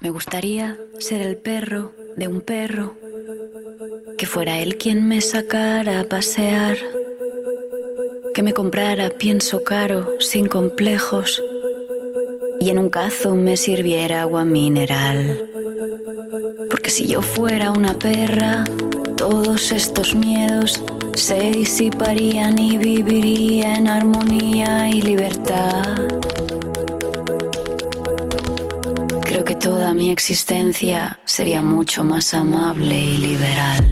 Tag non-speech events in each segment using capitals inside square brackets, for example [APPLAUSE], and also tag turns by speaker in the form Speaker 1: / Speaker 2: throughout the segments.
Speaker 1: Me gustaría ser el perro de un perro, que fuera él quien me sacara a pasear, que me comprara pienso caro, sin complejos, y en un cazo me sirviera agua mineral. Porque si yo fuera una perra, todos estos miedos se disiparían y viviría en armonía y libertad. Toda mi existencia sería mucho más amable y liberal.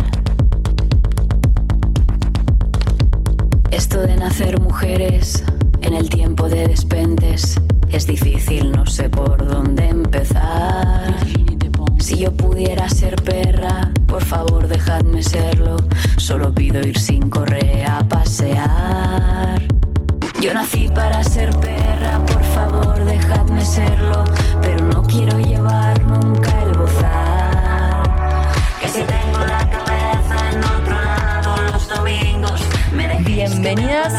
Speaker 1: Esto de nacer mujeres en el tiempo de despentes es difícil, no sé por dónde empezar. Si yo pudiera ser perra, por favor dejadme serlo. Solo pido ir sin correa a pasear. Yo nací para ser perra, por favor dejadme serlo. Pero no quiero llevar nunca el bozar. Que si tengo la cabeza en otro lado los domingos, me
Speaker 2: Bienvenidas,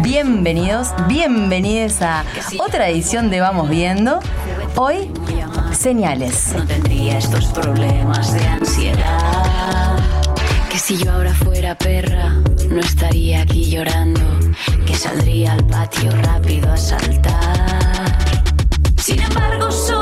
Speaker 2: bienvenidos, bienvenidas a otra edición de Vamos Viendo. Hoy, señales.
Speaker 1: no tendría estos problemas de ansiedad. Si yo ahora fuera perra, no estaría aquí llorando. Que saldría al patio rápido a saltar. Sin embargo, soy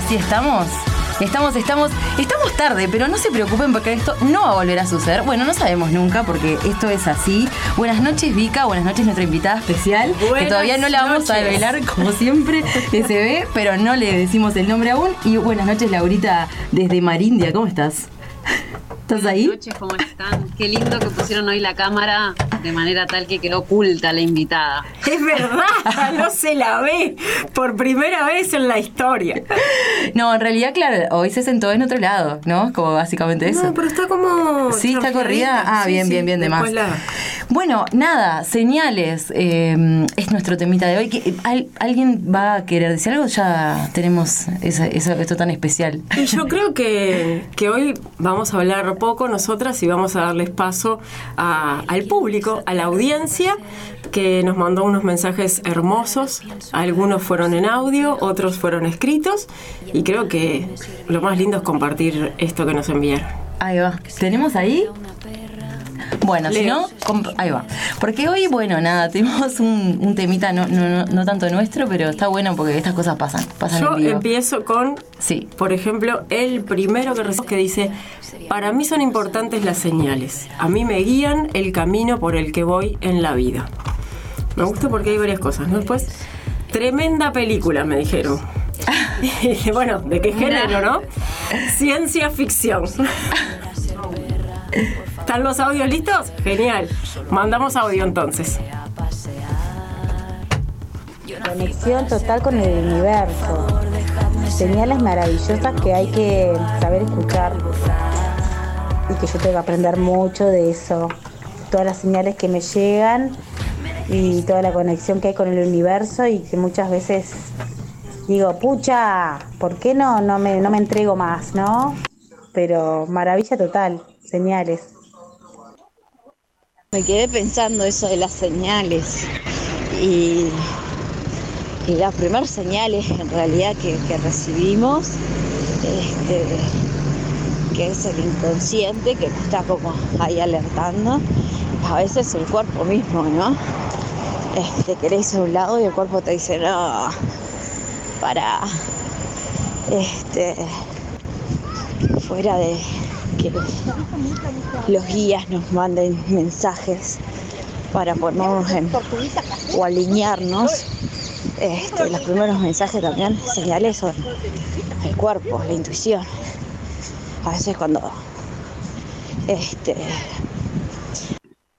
Speaker 2: ahora sí estamos. Estamos, estamos, estamos tarde, pero no se preocupen porque esto no va a volver a suceder. Bueno, no sabemos nunca porque esto es así. Buenas noches, Vika. Buenas noches, nuestra invitada especial. que
Speaker 3: Buenas
Speaker 2: todavía no la vamos a revelar, como siempre, que se ve, pero no le decimos el nombre aún. Y buenas noches, Laurita, desde Marindia. ¿Cómo estás? ¿Estás ahí?
Speaker 4: Buenas noches, ¿cómo están? Qué lindo que pusieron hoy la cámara de manera tal que quedó oculta la invitada.
Speaker 3: Es verdad, [LAUGHS] no se la ve por primera vez en la historia.
Speaker 2: No, en realidad, claro, hoy se sentó en otro lado, ¿no? Como básicamente eso.
Speaker 3: No, pero está como.
Speaker 2: Sí, está corrida. Ah,
Speaker 3: Sí,
Speaker 2: bien,
Speaker 3: sí,
Speaker 2: bien, bien, de más.
Speaker 3: la-
Speaker 2: Bueno, nada, señales. eh, es nuestro temita de hoy. ¿Qué- al- ¿Alguien va a querer decir algo? Ya tenemos esa- esto tan especial.
Speaker 3: Y yo creo que, que hoy vamos a hablar poco nosotras y vamos a darles paso a- al público, a la audiencia, que nos mandó unos mensajes hermosos. Algunos fueron en audio, otros fueron escritos. Y creo que lo más lindo es compartir esto que nos enviaron.
Speaker 2: Ahí va. ¿Tenemos ahí? Bueno, si no, ahí va. Porque hoy, bueno, nada, tenemos un, un temita no, no, no, tanto nuestro, pero está bueno porque estas cosas pasan. Pasan
Speaker 3: Yo
Speaker 2: en vivo.
Speaker 3: empiezo con
Speaker 2: Sí.
Speaker 3: Por ejemplo, el primero que recibimos que dice, para mí son importantes las señales. A mí me guían el camino por el que voy en la vida. Me gusta porque hay varias cosas, ¿no? Después, tremenda película, me dijeron. [LAUGHS] Y bueno, ¿de qué género, no? Ciencia ficción. [LAUGHS] ¿Están los audios listos? Genial. Mandamos audio entonces.
Speaker 5: Conexión total con el universo. Señales maravillosas que hay que saber escuchar. Y que yo tengo que aprender mucho de eso. todas las señales que me llegan y toda la conexión que hay con el universo y que muchas veces digo, pucha, ¿por qué no, no, me, no me entrego más, no? Pero maravilla total, señales.
Speaker 6: Me quedé pensando eso de las señales y, las primeras señales en realidad que, recibimos, este, que es el inconsciente que está como ahí alertando, a veces el cuerpo mismo, ¿no? Este, querés a un lado y el cuerpo te dice, no, para, este, fuera de los guías nos manden mensajes para ponernos en, o alinearnos. Este, los primeros mensajes también, señales son el cuerpo, la intuición. A veces cuando este,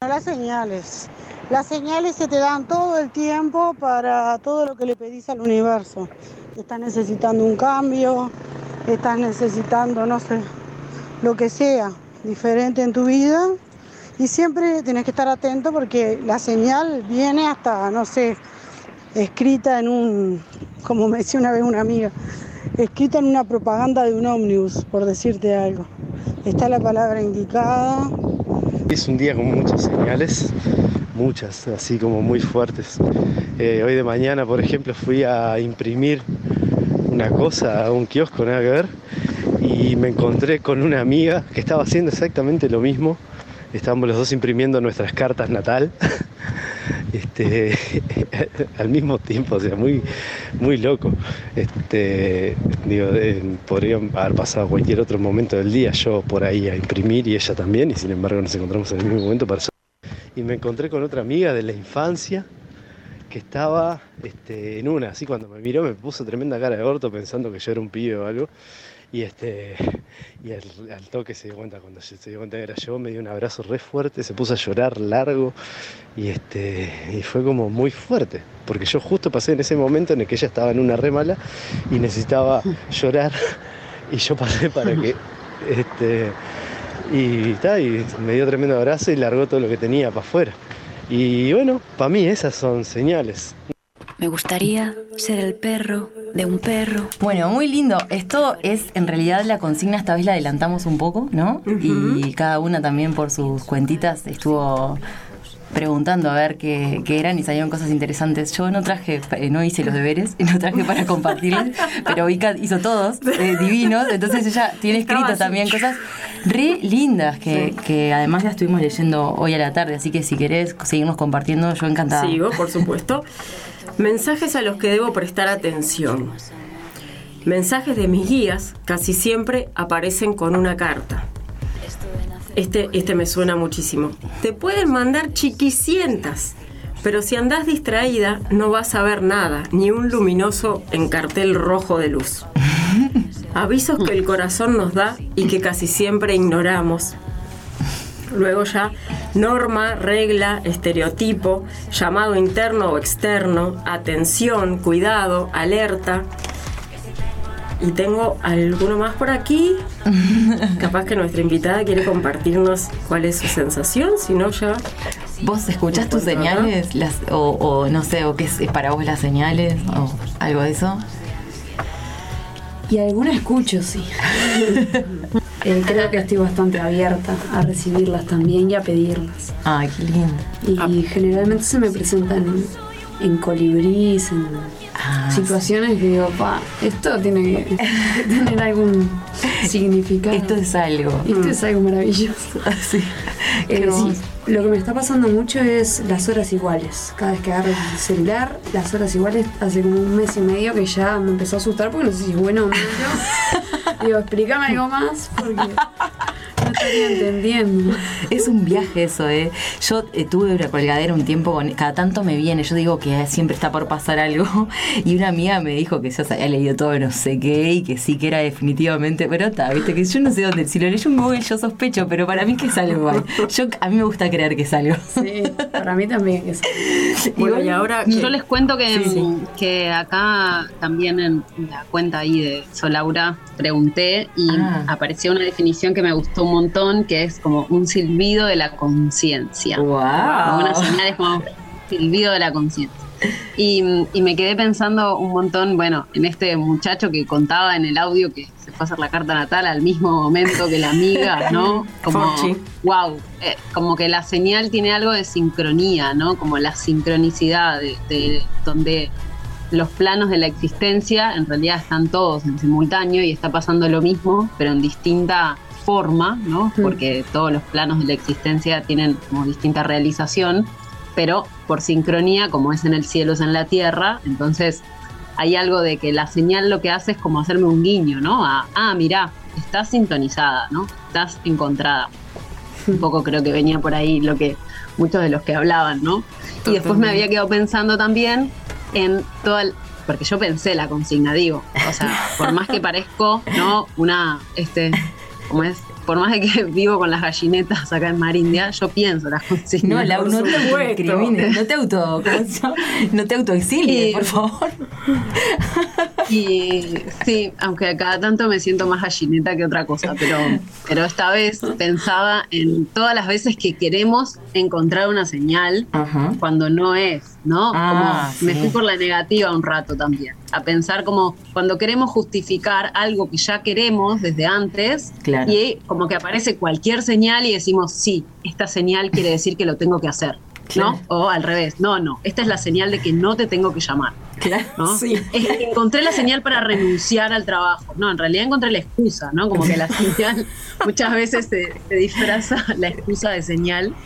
Speaker 7: Las señales. Las señales se te dan todo el tiempo para todo lo que le pedís al universo. Estás necesitando un cambio, estás necesitando, no sé, lo que sea diferente en tu vida. Y siempre tienes que estar atento porque la señal viene hasta, no sé, escrita en un, como me decía una vez una amiga, escrita en una propaganda de un ómnibus, por decirte algo. Está la palabra indicada,
Speaker 8: Es un día con muchas señales, muchas, así como muy fuertes. Eh, hoy de mañana, por ejemplo, fui a imprimir una cosa a un kiosco, nada que ver, y me encontré con una amiga que estaba haciendo exactamente lo mismo. Estábamos los dos imprimiendo nuestras cartas natal. [LAUGHS] Este, [LAUGHS] al mismo tiempo, o sea, muy, muy loco. Este, digo, eh, podría haber pasado cualquier otro momento del día, yo por ahí a imprimir y ella también, y sin embargo nos encontramos en el mismo momento para y me encontré con otra amiga de la infancia que estaba este, en una, así cuando me miró me puso tremenda cara de orto pensando que yo era un pibe o algo. Y este y al, al toque se dio cuenta, cuando se dio cuenta que era yo, me dio un abrazo re fuerte, se puso a llorar largo y este y fue como muy fuerte, porque yo justo pasé en ese momento en el que ella estaba en una re mala y necesitaba [LAUGHS] llorar y yo pasé para que este y, ta, y me dio tremendo abrazo y largó todo lo que tenía para afuera. Y bueno, para mí esas son señales.
Speaker 9: Me gustaría ser el perro de un perro.
Speaker 2: Bueno, muy lindo. Esto es en realidad la consigna, esta vez la adelantamos un poco, ¿no? Y cada una también por sus cuentitas estuvo preguntando a ver qué, qué eran y salieron cosas interesantes. Yo no traje, eh, no hice los deberes, y [LAUGHS] no traje para compartirles, pero Vika hizo todos, eh, divinos, entonces ella tiene escrito también cosas re lindas que,
Speaker 3: Sí.
Speaker 2: que además las estuvimos leyendo hoy a la tarde, así que si querés seguirnos compartiendo, yo encantada.
Speaker 3: Sigo, por supuesto. Mensajes a los que debo prestar atención. Mensajes de mis guías casi siempre aparecen con una carta. Este, este me suena muchísimo. Te pueden mandar chiquicientas, pero si andás distraída no vas a ver nada, ni un luminoso en cartel rojo de luz. Avisos que el corazón nos da y que casi siempre ignoramos. Luego ya norma, regla, estereotipo, llamado interno o externo, atención, cuidado, alerta. Y tengo alguno más por aquí. [LAUGHS] Capaz que nuestra invitada quiere compartirnos cuál es su sensación, si no ya...
Speaker 2: ¿Vos escuchás tus señales? Las, o, o no sé, o qué es, es para vos las señales? ¿O algo de eso?
Speaker 10: Y alguna escucho, sí. [LAUGHS] Eh, creo que estoy bastante abierta a recibirlas también y a pedirlas.
Speaker 2: Ay, qué lindo.
Speaker 10: Y generalmente se me presentan en, en colibrís, en
Speaker 2: Ah,
Speaker 10: situaciones que digo, pa, esto tiene que [LAUGHS] tener algún significado.
Speaker 2: Esto es algo.
Speaker 10: Esto es algo maravilloso. [LAUGHS]
Speaker 2: Sí.
Speaker 10: Eh, sí, lo que me está pasando mucho es las horas iguales. Cada vez que agarro el celular, las horas iguales, hace como un mes y medio que ya me empezó a asustar porque no sé si es bueno o malo. [LAUGHS] Digo, explícame algo más porque estaría entendiendo.
Speaker 2: Es un viaje eso, ¿eh? Yo eh, tuve una colgadera un tiempo, con, cada tanto me viene, yo digo que siempre está por pasar algo, [LAUGHS] y una amiga me dijo que ya se había leído todo no sé qué, y que sí que era definitivamente, pero está, viste, que yo no sé dónde, si lo leí en Google yo sospecho, pero para mí que es algo igual. Yo, a mí me gusta creer que es algo.
Speaker 10: Sí, para mí también es. [LAUGHS]
Speaker 3: Bueno, y ahora...
Speaker 4: Yo les cuento que,
Speaker 3: Sí, sí.
Speaker 4: que acá también en la cuenta ahí de Solaura pregunté y
Speaker 2: Ah.
Speaker 4: apareció una definición que me gustó un montón que es como un silbido de la conciencia.
Speaker 2: Wow.
Speaker 4: Una señal es como silbido de la conciencia. Y, y me quedé pensando un montón, bueno, en este muchacho que contaba en el audio que se fue a hacer la carta natal al mismo momento que la amiga, ¿no? [LAUGHS] Como,
Speaker 3: Forchi.
Speaker 4: wow, eh, como que la señal tiene algo de sincronía, ¿no? Como la sincronicidad de, de donde los planos de la existencia en realidad están todos en simultáneo y está pasando lo mismo, pero en distinta forma, ¿no? Porque todos los planos de la existencia tienen como distinta realización, pero por sincronía, como es en el cielo, es en la tierra, entonces hay algo de que la señal lo que hace es como hacerme un guiño, ¿no? A, ah, mirá, estás sintonizada, ¿no? Estás encontrada. Un poco creo que venía por ahí lo que muchos de los que hablaban, ¿no? Y después me había quedado pensando también en toda el- porque yo pensé la consigna, digo, o sea, por más que parezco, ¿no? Una, este, ¿cómo es? Por más de que [LAUGHS] vivo con las gallinetas acá en Marindia, yo pienso las consignas.
Speaker 2: No,
Speaker 3: por
Speaker 2: no te
Speaker 3: supuesto.
Speaker 2: discrimines, no te auto, no te autoexilies, por favor. [LAUGHS]
Speaker 4: Y sí, aunque cada tanto me siento más gallineta que otra cosa, pero, pero esta vez pensaba en todas las veces que queremos encontrar una señal
Speaker 2: Ajá.
Speaker 4: cuando no es, ¿no?
Speaker 2: Ah,
Speaker 4: como me
Speaker 2: sí.
Speaker 4: fui por la negativa un rato también, a pensar como cuando queremos justificar algo que ya queremos desde antes
Speaker 2: Claro.
Speaker 4: y como que aparece cualquier señal y decimos, sí, esta señal quiere decir que lo tengo que hacer. ¿No? O al revés, no, no, esta es la señal de que no te tengo que llamar.
Speaker 2: Claro.
Speaker 4: ¿no?
Speaker 3: Sí.
Speaker 4: Encontré la señal para renunciar al trabajo. No, en realidad encontré la excusa, ¿no? Como que la señal [LAUGHS] muchas veces se, se disfraza la excusa de señal. [LAUGHS]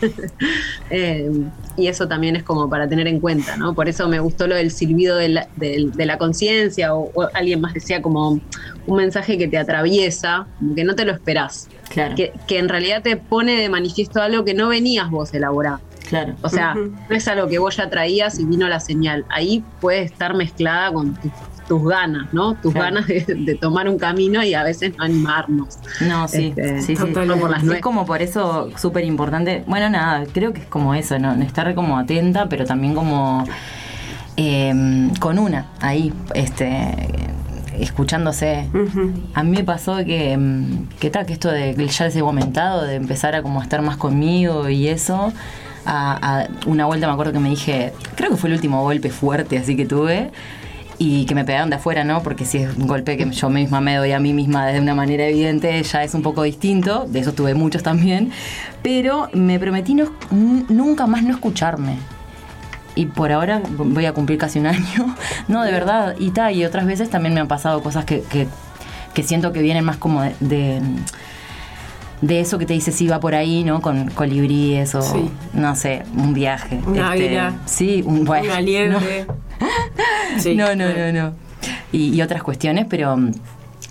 Speaker 4: Eh, y eso también es como para tener en cuenta, ¿no? Por eso me gustó lo del silbido de la, de la conciencia, o, o alguien más decía como un mensaje que te atraviesa, como que no te lo esperás.
Speaker 2: Claro.
Speaker 4: Que, que en realidad te pone de manifiesto algo que no venías vos elaborando.
Speaker 2: Claro.
Speaker 4: O sea,
Speaker 3: Ujú.
Speaker 4: no es algo que vos ya traías y vino la señal. Ahí puede estar mezclada con tus, tus ganas, ¿no? Tus
Speaker 2: Claro.
Speaker 4: ganas de, de tomar un camino y a veces no animarnos.
Speaker 2: No, sí,
Speaker 4: Este,
Speaker 2: sí, sí.
Speaker 4: por las
Speaker 2: Es como por eso súper importante. Bueno, nada, creo que es como eso, ¿no? Estar como atenta, pero también como eh, con una ahí, este, escuchándose. A mí me pasó que, mm, que tal, que esto de que ya les he comentado, de empezar a como estar más conmigo y eso. A, a una vuelta me acuerdo que me dije, creo que fue el último golpe fuerte así que tuve. Y que me pegaron de afuera, ¿no? Porque si es un golpe que yo misma me doy a mí misma de una manera evidente, ya es un poco distinto. De eso tuve muchos también. Pero me prometí no- nunca más no escucarme. Y por ahora voy a cumplir casi un año. [LAUGHS] No, de verdad. Y tal, y otras veces también me han pasado cosas que, que, que siento que vienen más como de, de, de eso que te dice si va por ahí, ¿no? Con colibríes o,
Speaker 3: Sí.
Speaker 2: no sé, un viaje. Este. Sí, un bueno,
Speaker 3: Una liebre. [LAUGHS] Sí.
Speaker 2: No, no, no, no. Y, y otras cuestiones, pero,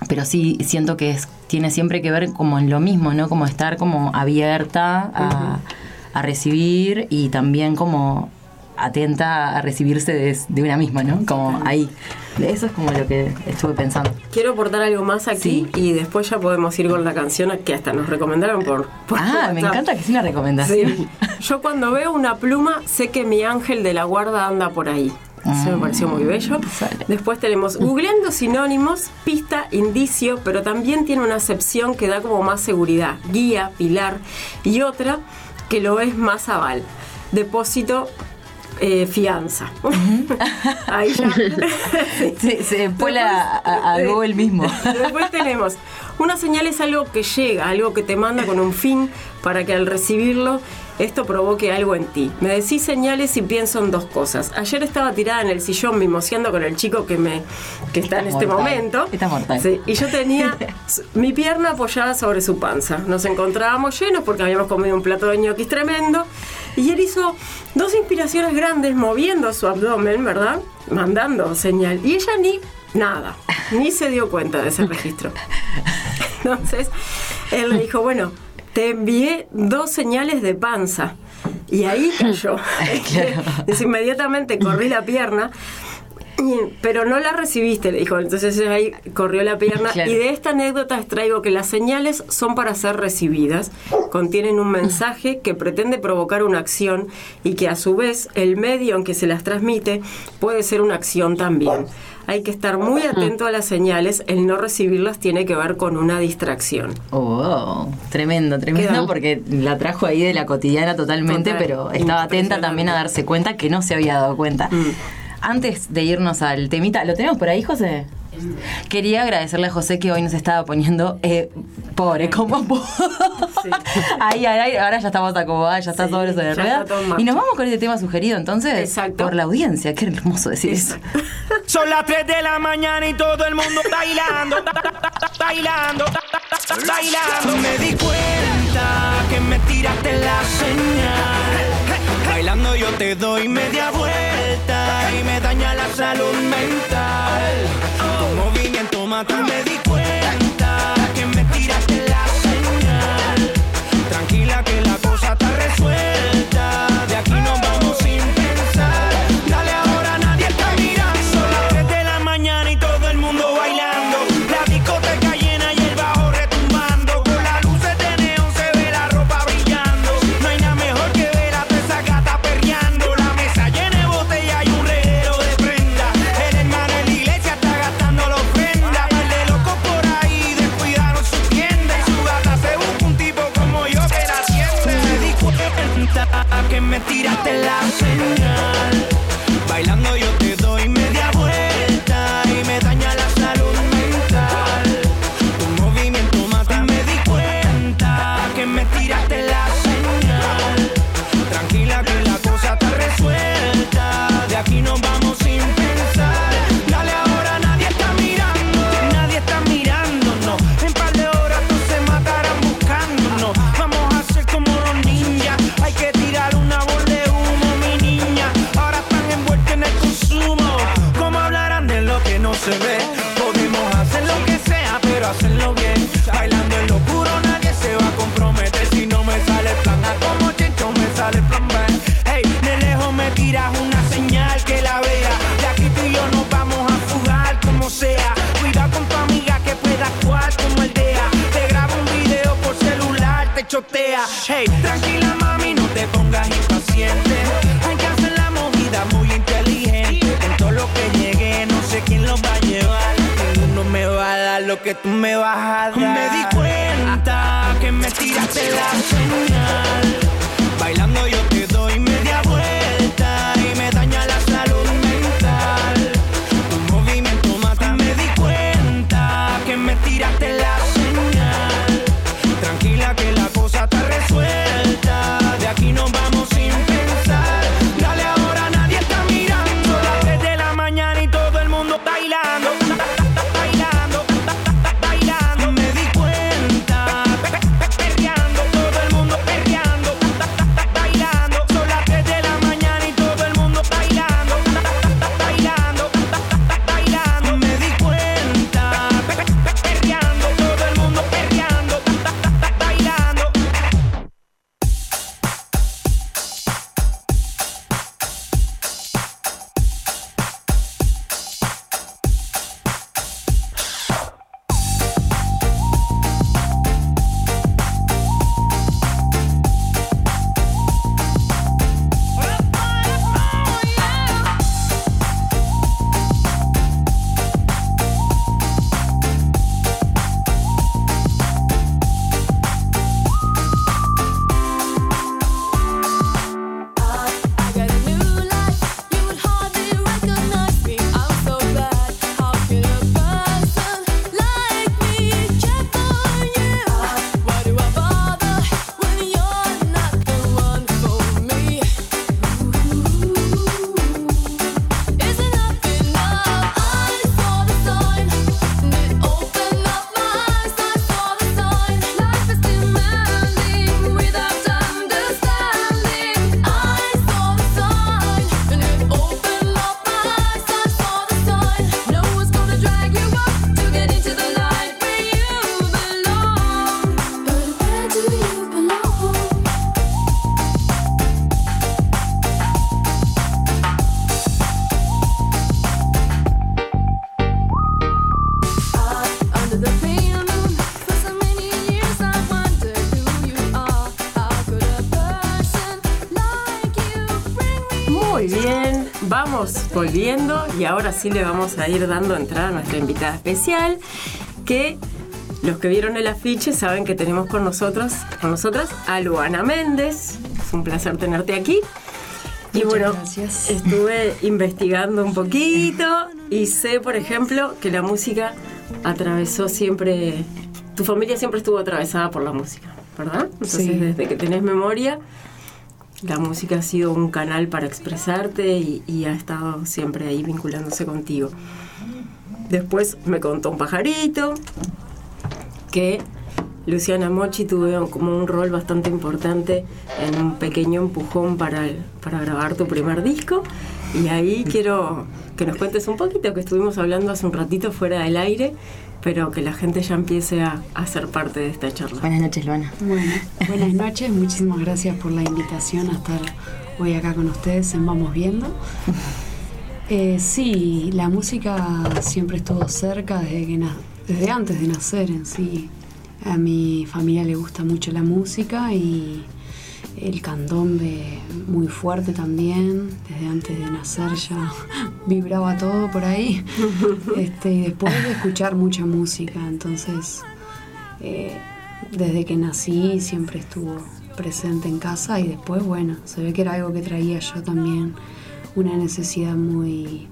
Speaker 2: pero sí siento que es, tiene siempre que ver como en lo mismo, ¿no? Como estar como abierta a, a recibir y también como atenta a recibirse de, de una misma, ¿no? Como ahí. Eso es como lo que estuve pensando.
Speaker 3: Quiero aportar algo más aquí
Speaker 2: Sí.
Speaker 3: y después ya podemos ir con la canción que hasta nos recomendaron por, por
Speaker 2: Ah, me encanta que sea una recomendación.
Speaker 3: Sí. Yo cuando veo una pluma sé que mi ángel de la guarda anda por ahí. Eso me pareció muy bello. Después tenemos googleando sinónimos, pista, indicio, pero también tiene una acepción que da como más seguridad, guía, pilar, y otra que lo es más aval, depósito, eh, fianza. Ahí ya.
Speaker 2: Se, se vuela a, a- Google mismo.
Speaker 3: Después tenemos, una señal es algo que llega, algo que te manda con un fin para que al recibirlo esto provoque algo en ti. Me decís señales y pienso en dos cosas. Ayer estaba tirada en el sillón mimoseando con el chico que me que está en este momento.
Speaker 2: Está mortal.
Speaker 3: Sí, y yo tenía [LAUGHS] mi pierna apoyada sobre su panza. Nos encontrábamos llenos porque habíamos comido un plato de ñoquis tremendo. Y él hizo dos inspiraciones grandes moviendo su abdomen, ¿verdad? Mandando señal. Y ella ni nada, ni se dio cuenta de ese registro. [LAUGHS] Entonces, él le dijo, bueno, te envié dos señales de panza. Y ahí cayó. [LAUGHS] Entonces, [LAUGHS] inmediatamente corrí la pierna pero no la recibiste, le dijo. Entonces ahí corrió la pierna. Y de esta anécdota extraigo que las señales son para ser recibidas, contienen un mensaje que pretende provocar una acción y que a su vez el medio en que se las transmite puede ser una acción también. Hay que estar muy atento a las señales, el no recibirlas tiene que ver con una distracción.
Speaker 2: Oh, tremendo, tremendo, porque la trajo ahí de la cotidiana totalmente, pero estaba atenta también a darse cuenta que no se había dado cuenta.
Speaker 3: Mm
Speaker 2: antes de irnos al temita, ¿lo tenemos por ahí, José? Quería agradecerle a José que hoy nos estaba poniendo eh, pobre como pobre. Sí. [LAUGHS] ahí, ahí, ahora ya estamos acomodadas, ya está
Speaker 3: sí,
Speaker 2: sobre eso de rueda. Y nos vamos con este tema sugerido entonces por la audiencia. Qué hermoso decir eso. [LAUGHS]
Speaker 11: Son las 3 de la mañana y todo el mundo bailando, bailando, bailando. Me di cuenta que me tiraste la señal. Bailando yo te doy media vuelta y me daña la salud mental. Movimiento mata, me
Speaker 3: volviendo y ahora sí le vamos a ir dando entrada a nuestra invitada especial, que los que vieron el afiche saben que tenemos con nosotros, con nosotras a Luana Méndez. Es un placer tenerte aquí. Y
Speaker 10: Muchas
Speaker 3: bueno,
Speaker 10: gracias.
Speaker 3: estuve [LAUGHS] investigando un poquito y sé, por ejemplo, que la música atravesó siempre, tu familia siempre estuvo atravesada por la música, ¿verdad? Entonces,
Speaker 10: Sí.
Speaker 3: desde que tenés memoria, la música ha sido un canal para expresarte y, ha estado siempre ahí vinculándose contigo. Después me contó un pajarito que Luciana Mochi tuvo como un rol bastante importante en un pequeño empujón para, para grabar tu primer disco. Y ahí quiero que nos cuentes un poquito, que estuvimos hablando hace un ratito fuera del aire, pero que la gente ya empiece a, a ser parte de esta charla.
Speaker 2: Buenas noches, Luana.
Speaker 10: Bueno, buenas [LAUGHS] noches, muchísimas gracias por la invitación a estar hoy acá con ustedes en Vamos Viendo. Eh, sí, la música siempre estuvo cerca desde, que na- desde antes de nacer en sí. A mi familia le gusta mucho la música y el candombe muy fuerte también. Desde antes de nacer ya [LAUGHS] vibraba todo por ahí. [LAUGHS] Este, y después de escuchar mucha música, entonces eh, desde que nací siempre estuvo presente en casa y después, bueno, se ve que era algo que traía yo también, una necesidad muy,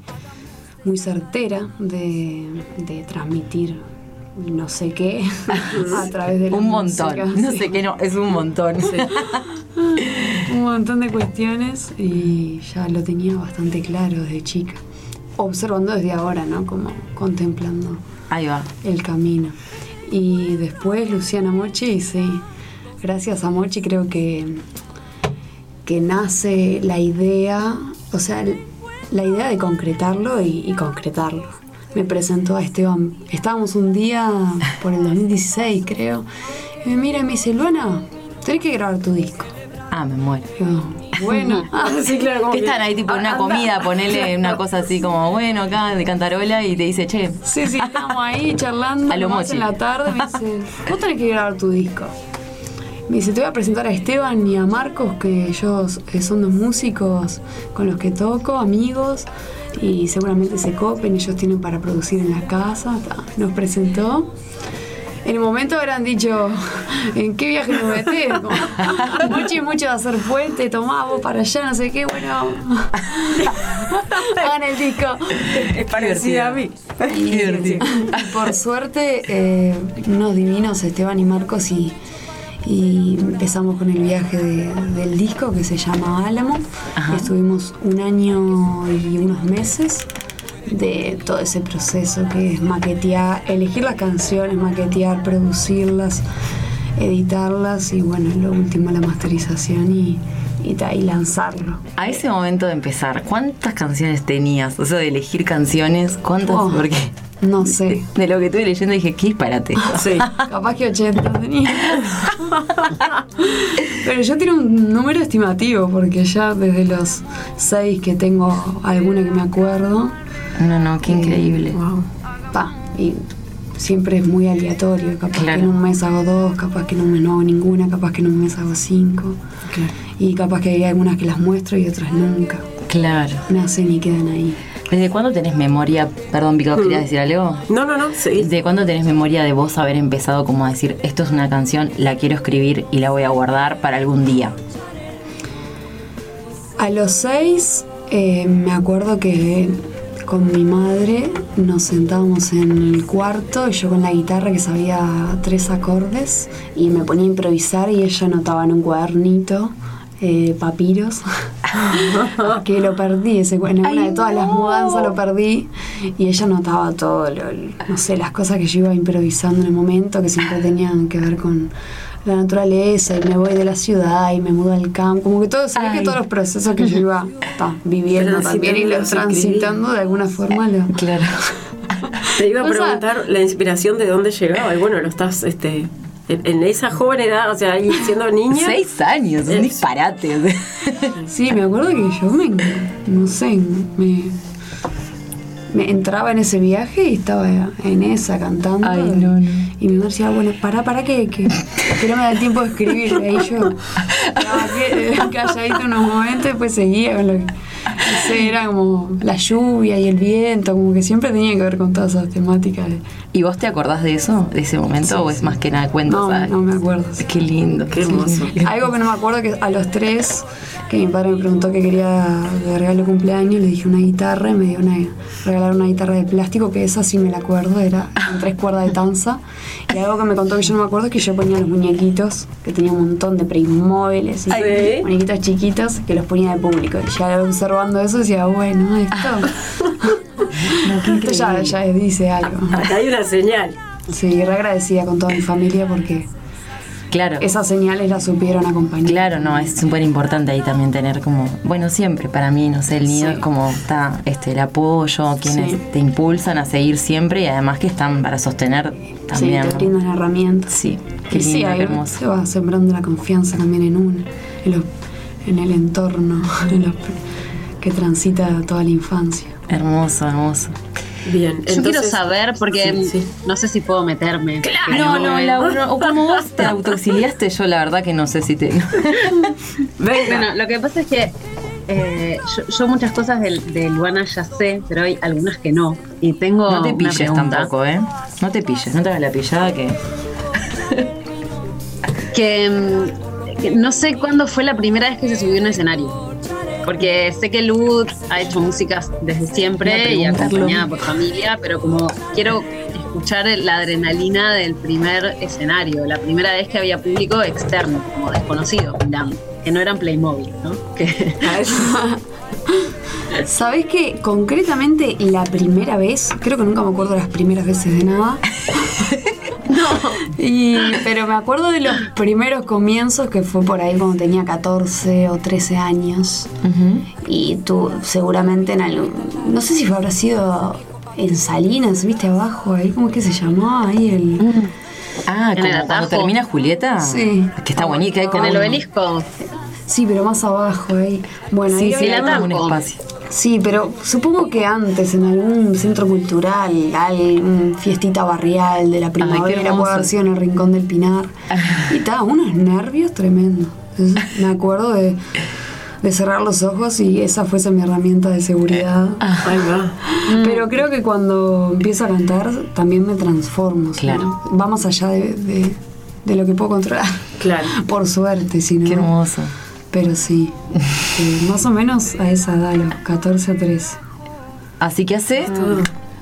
Speaker 10: muy certera de, de transmitir no sé qué [LAUGHS] a través de la
Speaker 2: Un montón.
Speaker 10: música,
Speaker 2: No
Speaker 10: sí.
Speaker 2: sé qué no, es un montón.
Speaker 10: Un montón de cuestiones y ya lo tenía bastante claro desde chica. Observando desde ahora, ¿no? Como contemplando
Speaker 2: Ahí va.
Speaker 10: el camino. Y después Luciana Mochi, sí. Gracias a Mochi creo que, que nace la idea, o sea, la idea de concretarlo y, y concretarlo. Me presentó a Esteban, estábamos un día por el 2016 creo, y me mira y me dice, Luana, tenés que grabar tu disco.
Speaker 2: Ah, me muero.
Speaker 10: Bueno, [LAUGHS]
Speaker 3: Ah, sí, claro, como
Speaker 2: Que están ahí tipo en una comida, ponele una cosa así como, bueno, acá de cantarola y te dice, che,
Speaker 10: Sí, sí, estamos ahí charlando
Speaker 2: A lo Mochi.
Speaker 10: en la tarde. Me dice, vos tenés que grabar tu disco. Me dice, te voy a presentar a Esteban y a Marcos, que ellos eh, son dos músicos con los que toco, amigos, y seguramente se copen, ellos tienen para producir en la casa. Nos presentó. En el momento habrán dicho, ¿en qué viaje nos metés? Como, Mochi es mucho de hacer puente, tomá vos para allá, no sé qué, bueno. [LAUGHS] Hagan el disco.
Speaker 3: Es parecida a mí.
Speaker 10: Y, y por suerte, eh, unos divinos Esteban y Marcos y, y empezamos con el viaje de- del disco que se llama Álamo. Estuvimos un año y unos meses de todo ese proceso que es maquetear, elegir las canciones, maquetear, producirlas, editarlas y bueno, lo último la masterización y, y, lanzarlo.
Speaker 2: a ese momento de empezar, ¿cuántas canciones tenías? O sea, de elegir canciones, ¿cuántas?
Speaker 10: Oh.
Speaker 2: Porque
Speaker 10: No sé.
Speaker 2: de lo que estuve leyendo dije, qué disparate.
Speaker 3: Sí. [LAUGHS]
Speaker 10: Capaz que 80 tenía. [LAUGHS] Pero yo tengo un número estimativo porque ya desde los 6 que tengo alguna que me acuerdo.
Speaker 2: No, no, qué increíble.
Speaker 10: Wow. Pa, y siempre es muy aleatorio. Capaz
Speaker 2: Claro.
Speaker 10: que en un mes hago dos, capaz que en un mes no hago ninguna, capaz que en un mes hago cinco. Y capaz que hay algunas que las muestro y otras nunca.
Speaker 2: Claro.
Speaker 10: Nacen y quedan ahí.
Speaker 2: ¿Desde cuándo tenés memoria? Perdón, Pico, ¿querías decir algo?
Speaker 3: No, no, no, sí.
Speaker 2: ¿Desde cuándo tenés memoria de vos haber empezado como a decir, esto es una canción, la quiero escribir y la voy a guardar para algún día?
Speaker 10: A los seis eh, me acuerdo que con mi madre nos sentábamos en el cuarto y yo con la guitarra que sabía tres acordes y me ponía a improvisar y ella anotaba en un cuadernito eh, papiros [LAUGHS] que lo perdí ese en una de todas las mudanzas lo perdí y ella anotaba todo lo- no sé las cosas que yo iba improvisando en el momento que siempre tenían que ver con la naturaleza y me voy de la ciudad y me mudo al campo como que todo ve que todos los procesos que yo iba ta, viviendo también y lo
Speaker 3: Transitando,
Speaker 10: de alguna forma lo,
Speaker 2: Claro. [LAUGHS]
Speaker 3: Te iba a
Speaker 10: O sea-
Speaker 3: preguntar la inspiración de dónde llegaba. Y bueno, lo estás este, en, en esa joven edad, o sea, ahí siendo niña. [LAUGHS]
Speaker 2: Seis años, un disparate.
Speaker 10: Sí, me acuerdo que yo me, no sé, me, me entraba en ese viaje y estaba en esa cantando.
Speaker 2: Ay, no, no.
Speaker 10: Y mi madre decía, bueno, pará, pará que, que, que no me da el tiempo de escribir. Y ahí yo estaba que- [LAUGHS] calladita unos momentos y después seguía con lo que... Sí, era como la lluvia y el viento, como que siempre tenía que ver con todas esas temáticas.
Speaker 2: ¿Y vos te acordás de eso, de ese momento, o es más que nada cuentos?
Speaker 10: No,
Speaker 2: ¿sabes?
Speaker 10: no me acuerdo.
Speaker 2: Qué lindo.
Speaker 3: Qué hermoso.
Speaker 10: Algo que no me acuerdo que a los tres, que mi padre me preguntó qué quería de regalo cumpleaños, le dije una guitarra y me dio una, regalaron una guitarra de plástico, que esa sí me la acuerdo, era con tres cuerdas de tanza. Y algo que me contó que yo no me acuerdo es que yo ponía los muñequitos, que tenía un montón de Playmobiles y
Speaker 3: Sí.
Speaker 10: muñequitos chiquitos, que los ponía de público. Y ya observando eso decía, bueno, esto, [LAUGHS] esto ya, ya dice algo.
Speaker 3: Acá hay una señal.
Speaker 10: Sí, re agradecida con toda mi familia porque
Speaker 2: Claro.
Speaker 10: esas señales las supieron acompañar.
Speaker 2: Claro, no, es súper importante ahí también tener como, bueno, siempre para mí, no sé, el nido
Speaker 10: Sí.
Speaker 2: es como está este el apoyo, quienes
Speaker 10: Sí.
Speaker 2: te impulsan a seguir siempre y además que están para sostener
Speaker 10: Sí,
Speaker 2: también.
Speaker 10: te
Speaker 2: ¿no?
Speaker 10: brindan herramientas.
Speaker 2: Sí, qué
Speaker 10: sí,
Speaker 2: lindo,
Speaker 10: ahí
Speaker 2: qué hermoso.
Speaker 10: se va sembrando la confianza también en uno, en, los- en el entorno [LAUGHS] en los- que transita toda la infancia.
Speaker 2: Hermoso, hermoso.
Speaker 3: Bien,
Speaker 4: Yo quiero saber, porque
Speaker 3: Sí, sí.
Speaker 4: no sé si puedo meterme. pero-
Speaker 2: No, no, Laura, o como vos te [LAUGHS] autoexiliaste, yo la verdad que no sé si te. [LAUGHS]
Speaker 4: Bueno, lo que pasa es que eh, yo, yo muchas cosas del, de Luana ya sé, pero hay algunas que no. Y tengo
Speaker 2: No te
Speaker 4: una
Speaker 2: pilles
Speaker 4: pregunta.
Speaker 2: tampoco, ¿eh? No te pilles, no te hagas la pillada que.
Speaker 4: que, mm, que no sé cuándo fue la primera vez que se subió a un escenario. Porque sé que Lud ha hecho músicas desde siempre y acompañada por familia, pero como quiero escuchar la adrenalina del primer escenario, la primera vez que había público externo, como desconocido, que no eran Playmobil, ¿no? Que, [LAUGHS]
Speaker 10: ¿Sabés que concretamente la primera vez, creo que nunca me acuerdo las primeras veces de nada? [LAUGHS] no. [LAUGHS] Y, pero me acuerdo de los primeros comienzos que fue por ahí cuando tenía 14 o 13 años. Y tú seguramente en algún, no sé si habrá sido en Salinas, viste abajo ahí, ¿cómo es que se llamaba ahí el...
Speaker 2: Ah,
Speaker 4: En
Speaker 2: como
Speaker 4: el
Speaker 2: cuando
Speaker 4: atajo.
Speaker 2: termina Julieta.
Speaker 10: Sí.
Speaker 2: Que está bonita, hay
Speaker 4: en
Speaker 2: como.
Speaker 4: el obelisco.
Speaker 10: Sí, pero más abajo ahí. Bueno,
Speaker 2: Sí,
Speaker 10: ahí
Speaker 2: sí, hay como un espacio.
Speaker 10: Sí, pero supongo que antes en algún centro cultural, algún fiestita barrial de la primavera, puede haber sido en el Rincón del Pinar. [LAUGHS] Y estaba unos nervios tremendos. Entonces, me acuerdo de, de cerrar los ojos y esa fuese mi herramienta de seguridad.
Speaker 3: Ahí va.
Speaker 10: Pero creo que cuando empiezo a cantar también me transformo. ¿sí?
Speaker 2: Claro.
Speaker 10: Va más allá de, de- de lo que puedo controlar.
Speaker 3: Claro. [LAUGHS]
Speaker 10: Por suerte, si no.
Speaker 2: Qué hermoso.
Speaker 10: Pero sí, eh, más o menos a esa edad, a los 14 o 13.
Speaker 2: Así que hace.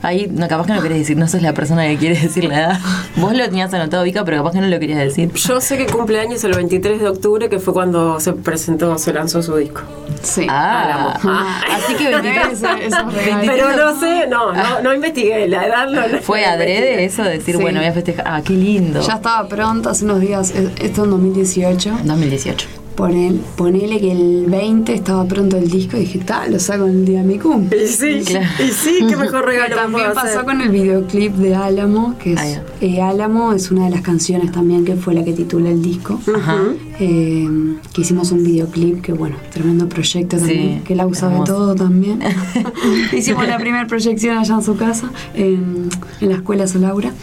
Speaker 2: Ahí, no, capaz que no querés decir, no sos la persona que quiere decir la edad. [LAUGHS] Vos lo tenías anotado, Vika, pero capaz que no lo querías decir.
Speaker 3: Yo sé que cumple años el 23 de octubre, que fue cuando se presentó, se lanzó su disco.
Speaker 10: Sí.
Speaker 2: Ah, [LAUGHS] así que 23,
Speaker 10: Eso- esos regalos.
Speaker 3: Pero no sé, no, no, no investigué la edad. No, no-
Speaker 2: fue [LAUGHS] adrede eso de decir,
Speaker 10: Sí.
Speaker 2: bueno, voy a festejar. Ah, qué lindo.
Speaker 10: Ya estaba pronto, hace unos días, eh, esto en 2018.
Speaker 2: 2018.
Speaker 10: Ponel- ponele que el 20 estaba pronto el disco y dije, tal, lo saco el día de mi cumple.
Speaker 3: Y sí,
Speaker 2: Claro.
Speaker 3: y sí, qué mejor [LAUGHS] regalo
Speaker 10: también
Speaker 3: puedo
Speaker 10: pasó
Speaker 3: hacer.
Speaker 10: con el videoclip de Álamo, que
Speaker 2: Ah,
Speaker 10: es
Speaker 2: ya.
Speaker 10: eh, Álamo es una de las canciones también que fue la que titula el disco.
Speaker 2: Ajá.
Speaker 10: Eh, que hicimos un videoclip que bueno, tremendo proyecto también,
Speaker 2: Sí,
Speaker 10: que la usaba todo también. [LAUGHS] [LAUGHS] hicimos la primera proyección allá en su casa, en, en la escuela Solaura.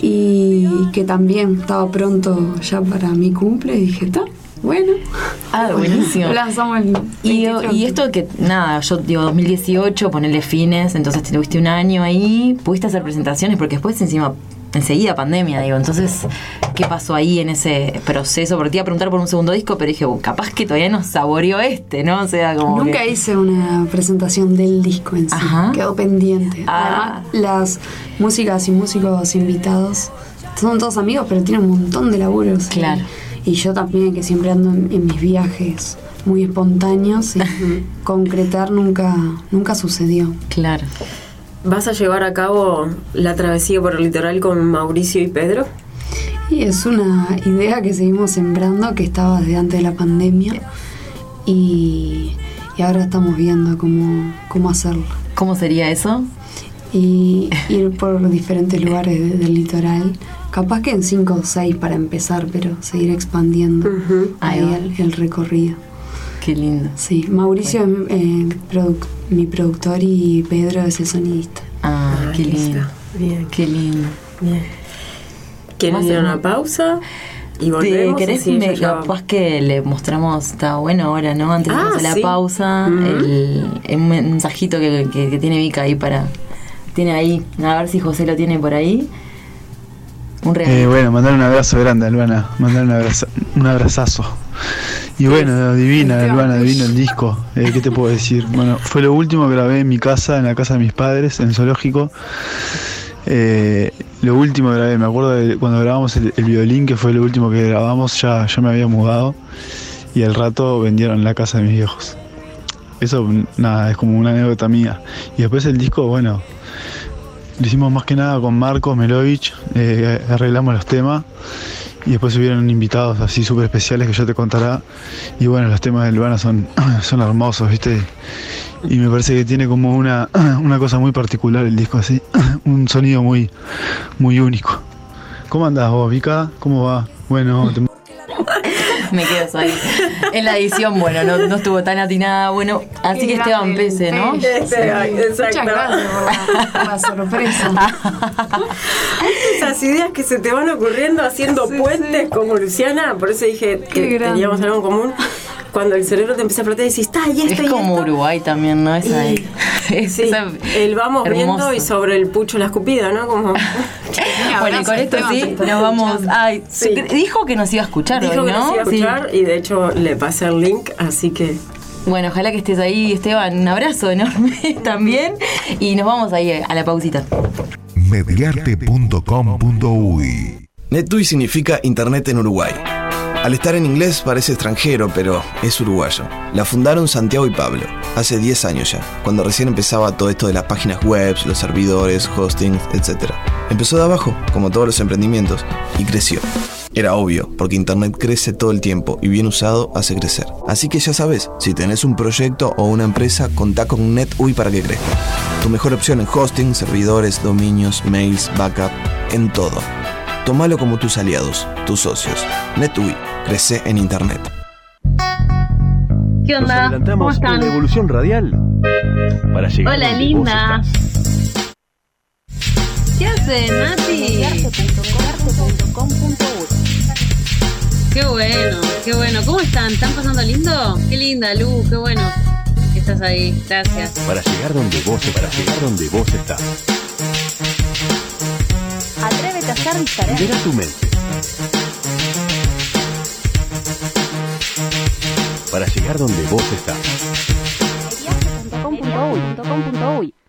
Speaker 10: Y que también estaba pronto ya para mi cumple y dije, está, bueno.
Speaker 2: Ah, buenísimo.
Speaker 10: Lanzamos el
Speaker 2: Y,
Speaker 10: 23.
Speaker 2: y esto que, nada, yo digo 2018, ponerle fines, entonces te tuviste un año ahí, pudiste hacer presentaciones, porque después encima, enseguida pandemia, digo, entonces, ¿qué pasó ahí en ese proceso? Porque te iba a preguntar por un segundo disco, pero dije, "Uh, capaz que todavía no saboreó este, ¿no? O sea, como
Speaker 10: Nunca
Speaker 2: que-
Speaker 10: hice una presentación del disco en sí,
Speaker 2: Ajá.
Speaker 10: quedó pendiente.
Speaker 2: Ah.
Speaker 10: Además, las músicas y músicos invitados son todos amigos, pero tienen un montón de laburos.
Speaker 2: Claro.
Speaker 10: Y, yo también, que siempre ando en, en mis viajes muy espontáneos, y concretar nunca, nunca sucedió.
Speaker 2: Claro.
Speaker 3: ¿Vas a llevar a cabo la travesía por el litoral con Mauricio y Pedro?
Speaker 10: Y es una idea que seguimos sembrando, que estaba desde antes de la pandemia, y, y ahora estamos viendo cómo, cómo hacerlo.
Speaker 2: ¿Cómo sería eso?
Speaker 10: y ir por diferentes lugares de- del litoral. Capaz que en cinco o seis para empezar, pero seguir expandiendo
Speaker 2: Ahí
Speaker 10: el, el recorrido.
Speaker 2: Qué lindo.
Speaker 10: Sí, Mauricio es eh, produc- mi productor y Pedro es el sonidista.
Speaker 2: Ah, qué
Speaker 3: Ahí
Speaker 2: lindo.
Speaker 3: está. Bien,
Speaker 2: Qué lindo.
Speaker 3: bien. ¿Quieren ir a
Speaker 2: hacer
Speaker 3: una pausa? Y
Speaker 2: ¿Te
Speaker 3: volvemos.
Speaker 2: querés
Speaker 3: sí,
Speaker 2: me- capaz que le mostramos, está bueno ahora, ¿no? Antes de
Speaker 3: Ah,
Speaker 2: la
Speaker 3: sí.
Speaker 2: pausa, el, el mensajito que, que- que tiene Vika ahí para. Tiene ahí, a ver si José lo tiene por ahí. Un.
Speaker 12: Eh, bueno, mandar un abrazo grande a Albana, mandar un, abraza- un abrazazo. Y bueno, divina, Albana, divino el disco. Eh, ¿Qué te puedo decir? Bueno, fue lo último que grabé en mi casa, en la casa de mis padres, en el zoológico. Eh, lo último que grabé, me acuerdo de cuando grabamos el, el violín, que fue lo último que grabamos, ya, ya me había mudado. Y al rato vendieron la casa de mis viejos. Eso, nada, es como una anécdota mía. Y después el disco, bueno, hicimos más que nada con Marcos Melovich, eh, arreglamos los temas y después hubieron invitados así súper especiales que yo te contará. Y bueno, los temas de Luana son, [CLEARS THROAT] son hermosos, ¿viste? Y me parece que tiene como una, [CLEARS THROAT] una cosa muy particular el disco así, [CLEARS THROAT] un sonido muy, muy único. ¿Cómo andás vos, Vika? ¿Cómo va? Bueno, [LAUGHS]
Speaker 2: Me quedo ahí. En la edición, bueno, no, no estuvo tan atinada. Bueno, así que Esteban Pese, ¿no?
Speaker 3: Esteban, exacto.
Speaker 10: Muchas gracias por la, sorpresa.
Speaker 3: Esas ideas que se te van ocurriendo haciendo puentes como Luciana, por eso dije que teníamos algo en común. Cuando el cerebro te empieza a flotar y decís, está, y esto
Speaker 2: Es
Speaker 3: y
Speaker 2: como
Speaker 3: esto".
Speaker 2: Uruguay también, ¿no? Esa,
Speaker 3: Y- [LAUGHS]
Speaker 2: es-
Speaker 3: Sí,
Speaker 2: esa-
Speaker 3: el vamos viendo
Speaker 2: hermoso.
Speaker 3: y sobre el pucho la escupida, ¿no? Como [LAUGHS]
Speaker 2: Bueno, y con esto sí, nos vamos. Ay,
Speaker 3: Sí.
Speaker 2: dijo que nos iba a escuchar
Speaker 3: dijo
Speaker 2: hoy,
Speaker 3: que
Speaker 2: ¿no?
Speaker 3: nos iba a
Speaker 2: Sí.
Speaker 3: escuchar y de hecho le pasé el link, así que
Speaker 2: Bueno, ojalá que estés ahí, Esteban. Un abrazo enorme [LAUGHS] también. Y nos vamos ahí a la pausita.
Speaker 13: Mediarte.com.uy
Speaker 14: NetUI significa Internet en Uruguay. Al estar en inglés parece extranjero, pero es uruguayo. La fundaron Santiago y Pablo, hace 10 años ya, cuando recién empezaba todo esto de las páginas web, los servidores, hosting, etc. Empezó de abajo, como todos los emprendimientos, y creció. Era obvio, porque Internet crece todo el tiempo y bien usado hace crecer. Así que ya sabes, si tenés un proyecto o una empresa, contá con NetUI para que crezca. Tu mejor opción en hosting, servidores, dominios, mails, backup, en todo. Tómalo como tus aliados, tus socios. NetUI, crece en Internet.
Speaker 4: ¿Qué onda? ¿Cómo
Speaker 15: adelantamos en
Speaker 4: están?
Speaker 15: la evolución radial para llegar
Speaker 4: Hola, linda. ¿Qué haces, Nati? Qué bueno, qué bueno. ¿Cómo están? ¿Están pasando lindo? Qué linda, Lu, qué bueno que estás ahí. Gracias.
Speaker 15: Para llegar donde vos para llegar donde vos estás.
Speaker 16: Ser diferente.
Speaker 15: Libera tu mente. Para llegar donde vos estás.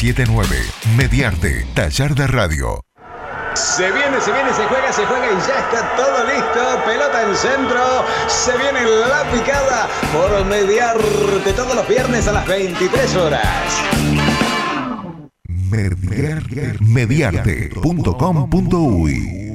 Speaker 13: 479 Mediarte, taller de radio.
Speaker 17: Se viene, se viene, se juega, se juega y ya está todo listo. Pelota en centro. Se viene la picada por mediarte todos los viernes a las 23 horas.
Speaker 13: Mediarte- Mediarte.com.uy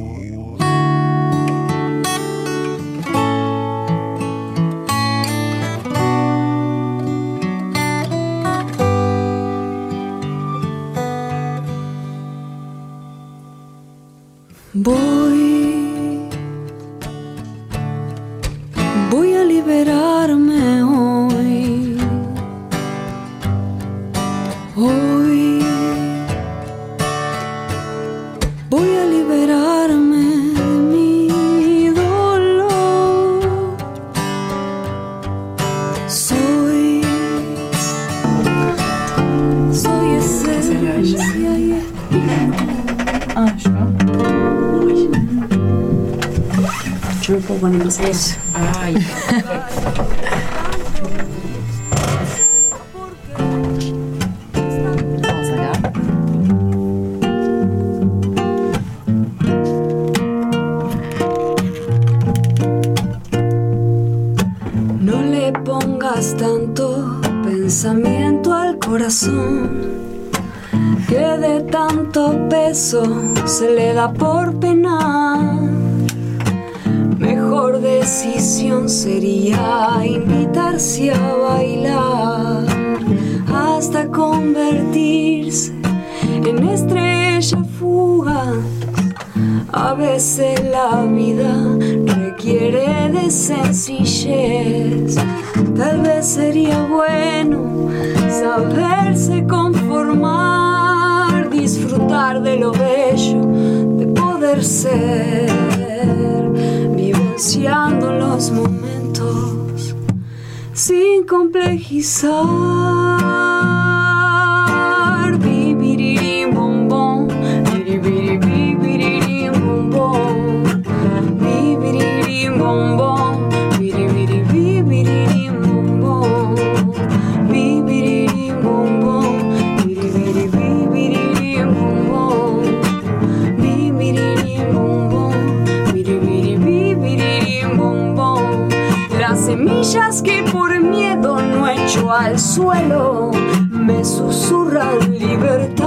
Speaker 10: semillas que por miedo no echo al suelo me susurran libertad.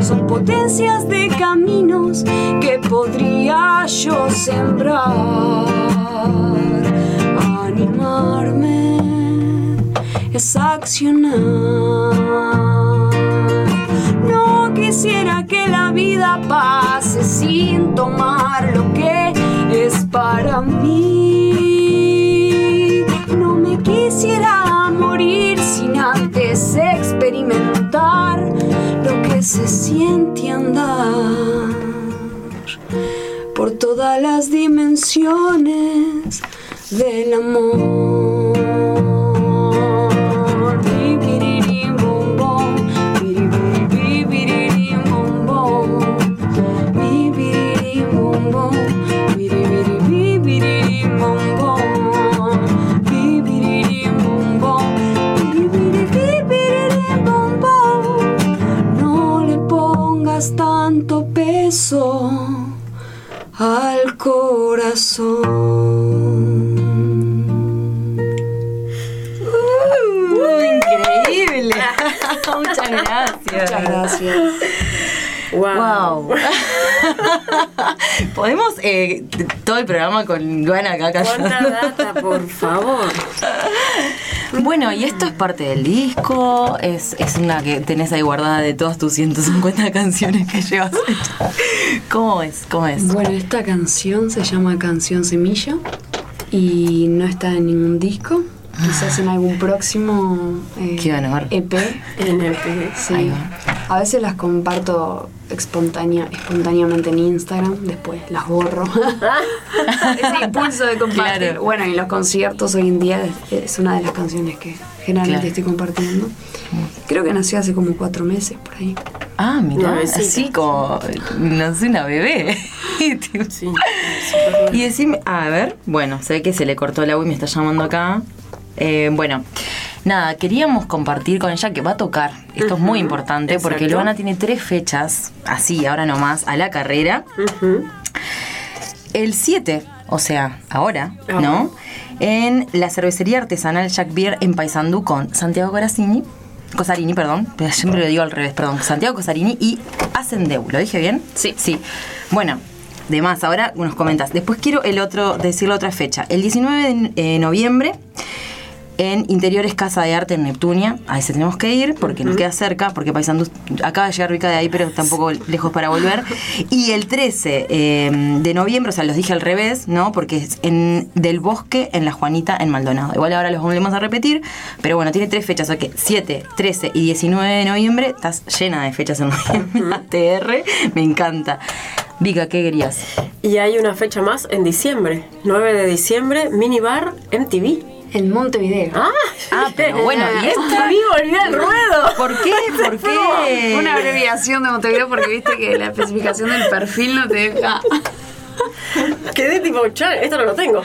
Speaker 10: Son potencias de caminos que podría yo sembrar. Animarme es accionar. No quisiera que la vida pase sin tomar lo que para mí. No me quisiera morir sin antes experimentar lo que se siente andar por todas las dimensiones del amor. Corazón.
Speaker 2: Uh, increíble. Muchas gracias.
Speaker 10: Muchas gracias.
Speaker 2: Wow. [LAUGHS] Podemos eh, todo el programa con Luana acá
Speaker 3: ¿Cuánta data, por favor?
Speaker 2: Bueno, y esto es parte del disco, es, es una que tenés ahí guardada de todas tus 150 [LAUGHS] canciones que llevas. ¿Cómo es? ¿Cómo es?
Speaker 18: Bueno, esta canción se llama Canción Semilla y no está en ningún disco. Quizás en algún próximo eh,
Speaker 2: Qué honor.
Speaker 18: EP. [LAUGHS]
Speaker 3: En EP.
Speaker 18: Sí. A veces las comparto espontánea, espontáneamente en Instagram, después las borro. [LAUGHS] Ese impulso de compartir.
Speaker 2: Claro.
Speaker 18: Bueno, y los conciertos hoy en día es, es una de las canciones que generalmente
Speaker 2: Claro.
Speaker 18: estoy compartiendo. Creo que nació hace como cuatro meses por ahí.
Speaker 2: Ah, mira, así como, no sé, una bebé. [LAUGHS] y decime, a ver, bueno, sé que se le cortó el agua y me está llamando acá. Eh, bueno, nada, queríamos compartir con ella que va a tocar. Esto es muy importante porque. Luana tiene tres fechas, así, ahora nomás, a la carrera. El 7, o sea, ahora,
Speaker 3: Ahora.
Speaker 2: ¿no? En la cervecería artesanal Jack Beer en Paysandú con Santiago Corazzini. Cosarini, perdón, pero siempre lo digo al revés, perdón. Santiago Cosarini y Ascendeu. ¿Lo dije bien? Sí. Sí. Bueno, de más, ahora nos comentas. Después quiero el otro, decir la otra fecha. El 19 de eh, noviembre en Interiores Casa de Arte en Neptunia. A ese tenemos que ir porque nos queda cerca, porque Paysandú acaba de llegar Rica de ahí, pero tampoco lejos para volver. [LAUGHS] Y el 13 eh, de noviembre, o sea, los dije al revés, ¿no? Porque es en Del Bosque, en La Juanita, en Maldonado. Igual ahora los volvemos a repetir, pero bueno, tiene tres fechas, o sea que 7, 13 y 19 de noviembre, estás llena de fechas en noviembre. ATR, me encanta. Vika, ¿qué querías?
Speaker 3: Y hay una fecha más en diciembre, 9 de diciembre, minibar MTV.
Speaker 18: En Montevideo.
Speaker 3: Ah,
Speaker 2: Ah, [LAUGHS] pero bueno, ¿y esta?
Speaker 3: MTV volvió al ruedo.
Speaker 2: ¿Por qué? [LAUGHS] ¿Por qué?
Speaker 18: Una abreviación de Montevideo porque viste que la especificación del perfil no te deja. [LAUGHS]
Speaker 3: Quedé tipo, "Chan, esto no lo tengo.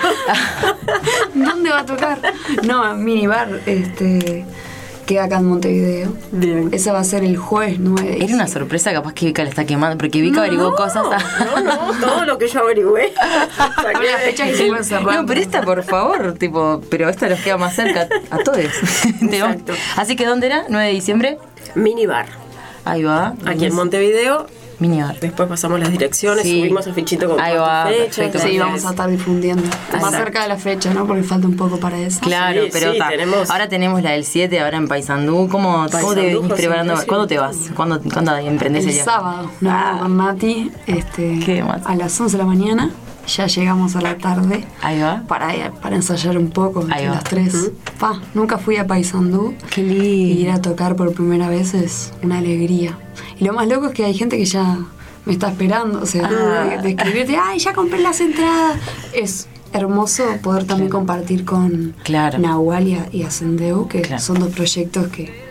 Speaker 18: ¿Dónde va a tocar? No, minibar, este. Queda acá en Montevideo.
Speaker 3: Bien.
Speaker 18: Esa va a ser el jueves 9.
Speaker 2: Era una sorpresa, capaz que Vika le está quemando, porque Vika averiguó cosas.
Speaker 3: No, no, todo lo que yo averigüé. [LAUGHS] Saqué
Speaker 18: la fecha que se puede cerrar.
Speaker 2: No, pero esta, por favor, tipo, pero esta nos queda más cerca a todos. [LAUGHS] Exacto. Así que, ¿dónde era? ¿9 de diciembre?
Speaker 3: Minibar.
Speaker 2: Ahí va.
Speaker 3: Aquí en Montevideo. Después pasamos las direcciones,
Speaker 2: Sí.
Speaker 3: subimos afichito con
Speaker 2: Ahí va,
Speaker 3: fechas.
Speaker 2: perfecto.
Speaker 10: Sí, vamos a estar difundiendo. Más cerca de la fecha, ¿no? Porque falta un poco para eso.
Speaker 2: Claro,
Speaker 3: Sí,
Speaker 2: pero
Speaker 3: sí, tenemos-
Speaker 2: ahora tenemos la del 7, ahora en Paysandú. ¿Cómo, cómo te
Speaker 3: Paysandú,
Speaker 2: venís preparando? ¿Cuándo te vas? ¿Cuándo, cuándo emprendés
Speaker 10: El
Speaker 2: el
Speaker 10: sábado, nos vamos con Nati este,
Speaker 2: ¿Qué más?
Speaker 10: a las 11 de la mañana. Ya llegamos a la tarde
Speaker 2: Ahí va.
Speaker 10: para, para ensayar un poco
Speaker 2: Ahí
Speaker 10: entre
Speaker 2: va.
Speaker 10: las tres. Pa, nunca fui a Paysandú.
Speaker 2: Qué
Speaker 10: Y
Speaker 2: lindo.
Speaker 10: ir a tocar por primera vez es una alegría. Y lo más loco es que hay gente que ya me está esperando. O sea,
Speaker 2: Ah.
Speaker 10: de, de escribirte, ay, ya compré las entradas. Es hermoso poder también compartir con
Speaker 2: Claro.
Speaker 10: Nahual y, Ascendeu, que
Speaker 2: Claro.
Speaker 10: son dos proyectos que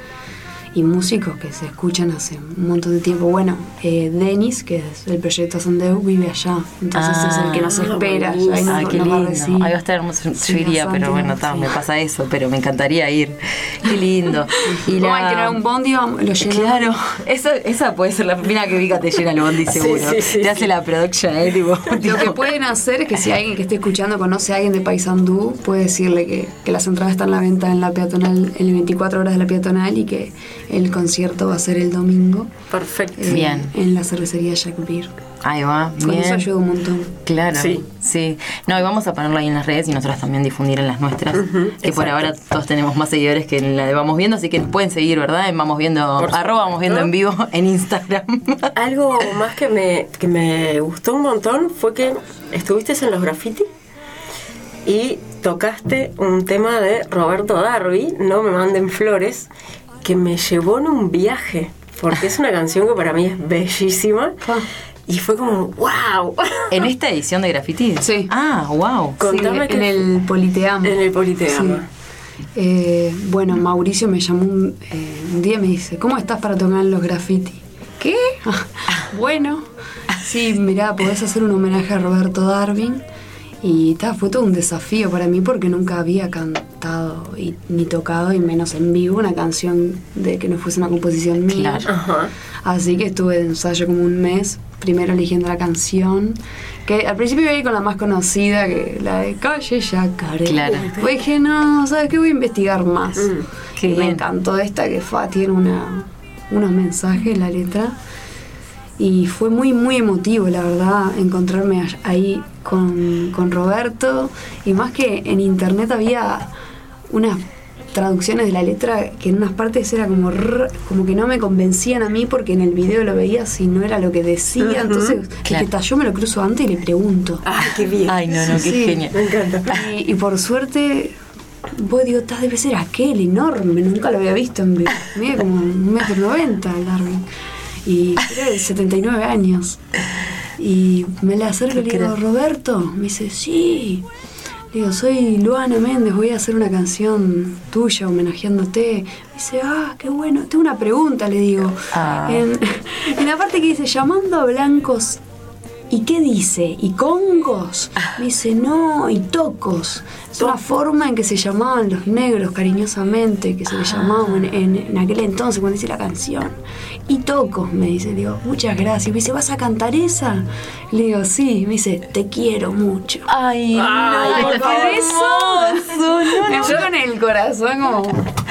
Speaker 10: y músicos que se escuchan hace un montón de tiempo. Bueno, eh, Denis, que es el proyecto Ascendeu, vive allá. Entonces es el que nos
Speaker 2: Ah,
Speaker 10: espera. Nos,
Speaker 2: Ay, qué
Speaker 10: nos va a
Speaker 2: lindo. Ahí va a estar hermoso.
Speaker 10: Sí,
Speaker 2: Yo iría, pero bueno,
Speaker 10: sí.
Speaker 2: me pasa eso, pero me encantaría ir. Qué lindo. Y
Speaker 10: Vamos a tener un bondi, lo llenamos.
Speaker 2: Claro, esa, esa puede ser la primera que Vika te llena el bondi [LAUGHS] seguro.
Speaker 10: sí,
Speaker 2: te hace la production, ¿eh? Tipo, [LAUGHS]
Speaker 10: Lo que pueden hacer es que si alguien que esté escuchando conoce a alguien de Paysandú, puede decirle que, que las entradas están a la venta en la peatonal, en 24 horas de la peatonal y que el concierto va a ser el domingo.
Speaker 3: Perfecto.
Speaker 10: eh,
Speaker 2: Bien.
Speaker 10: En la cervecería Jack Beer.
Speaker 2: Ahí va,
Speaker 10: Con
Speaker 2: bien.
Speaker 10: eso ayuda un montón.
Speaker 2: Claro,
Speaker 3: Sí.
Speaker 2: sí. No, y vamos a ponerlo ahí en las redes y nosotros también difundir en las nuestras. que por ahora todos tenemos más seguidores que en la de Vamos Viendo, así que nos pueden seguir, ¿verdad? En Vamos Viendo,
Speaker 3: Por
Speaker 2: arroba Vamos Viendo en vivo en Instagram. [LAUGHS]
Speaker 3: Algo más que me, que me gustó un montón fue que estuviste en los graffiti y tocaste un tema de Roberto Darby, No me manden flores, que me llevó en un viaje, porque es una canción que para mí es bellísima. Y fue como, wow. [LAUGHS]
Speaker 2: ¿En esta edición de Graffiti?
Speaker 10: Sí.
Speaker 2: Ah, wow.
Speaker 3: Contame
Speaker 10: Sí, en
Speaker 3: que-
Speaker 10: el Politeama.
Speaker 3: En el Politeama.
Speaker 10: Sí. Eh, bueno, Mauricio me llamó un, eh, un día y me dice, ¿cómo estás para tocar los graffiti? ¿Qué? [LAUGHS] bueno, sí, mirá, podés hacer un homenaje a Roberto Darwin. Y ta, fue todo un desafío para mí porque nunca había cantado y, ni tocado, y menos en vivo, una canción de que no fuese una composición mía.
Speaker 2: Claro.
Speaker 3: Ajá.
Speaker 10: Así que estuve de ensayo como un mes, primero eligiendo la canción, que al principio iba a ir con la más conocida, que la de Calle Yacaré.
Speaker 2: Claro.
Speaker 10: Después dije, no, ¿sabes qué? Voy a investigar más.
Speaker 2: qué
Speaker 10: y me encantó esta que fue, tiene una, unos mensajes, la letra. Y fue muy, muy emotivo, la verdad, encontrarme a- ahí con, con Roberto. Y más que en internet había unas traducciones de la letra que en unas partes era como rr, como que no me convencían a mí porque en el video lo veía si no era lo que decía. Entonces,
Speaker 2: Claro.
Speaker 10: "Ta, yo me lo cruzo antes y le pregunto.
Speaker 3: Ay, qué bien.
Speaker 2: Ay, no, no, qué
Speaker 10: Sí.
Speaker 2: genial.
Speaker 3: Me encanta.
Speaker 10: Y, y por suerte, vos digo, "Ta, debe ser aquel enorme, nunca lo había visto en vivo. Mide como un metro noventa el Darwin. Y era de 79 años. Y me le acerco y le digo, Roberto, me dice, sí. Le digo, soy Luana Méndez, voy a hacer una canción tuya homenajeándote. Me dice, ah, qué bueno. Tengo una pregunta, le digo.
Speaker 2: Ah.
Speaker 10: En, [LAUGHS] en la parte que dice, llamando a blancos ¿Y qué dice? ¿Y congos? Me dice, no, y tocos. Es una forma en que se llamaban los negros cariñosamente, que se les llamaban en, aquel entonces cuando hice la canción. Y tocos, me dice, digo, muchas gracias. Me dice, ¿vas a cantar esa? Le digo, sí. Me dice, te quiero mucho.
Speaker 2: Ay,
Speaker 10: Ay,
Speaker 2: no,
Speaker 10: por
Speaker 2: qué
Speaker 10: favor.
Speaker 2: hermoso. No,
Speaker 10: Me
Speaker 2: no.
Speaker 10: con el corazón como,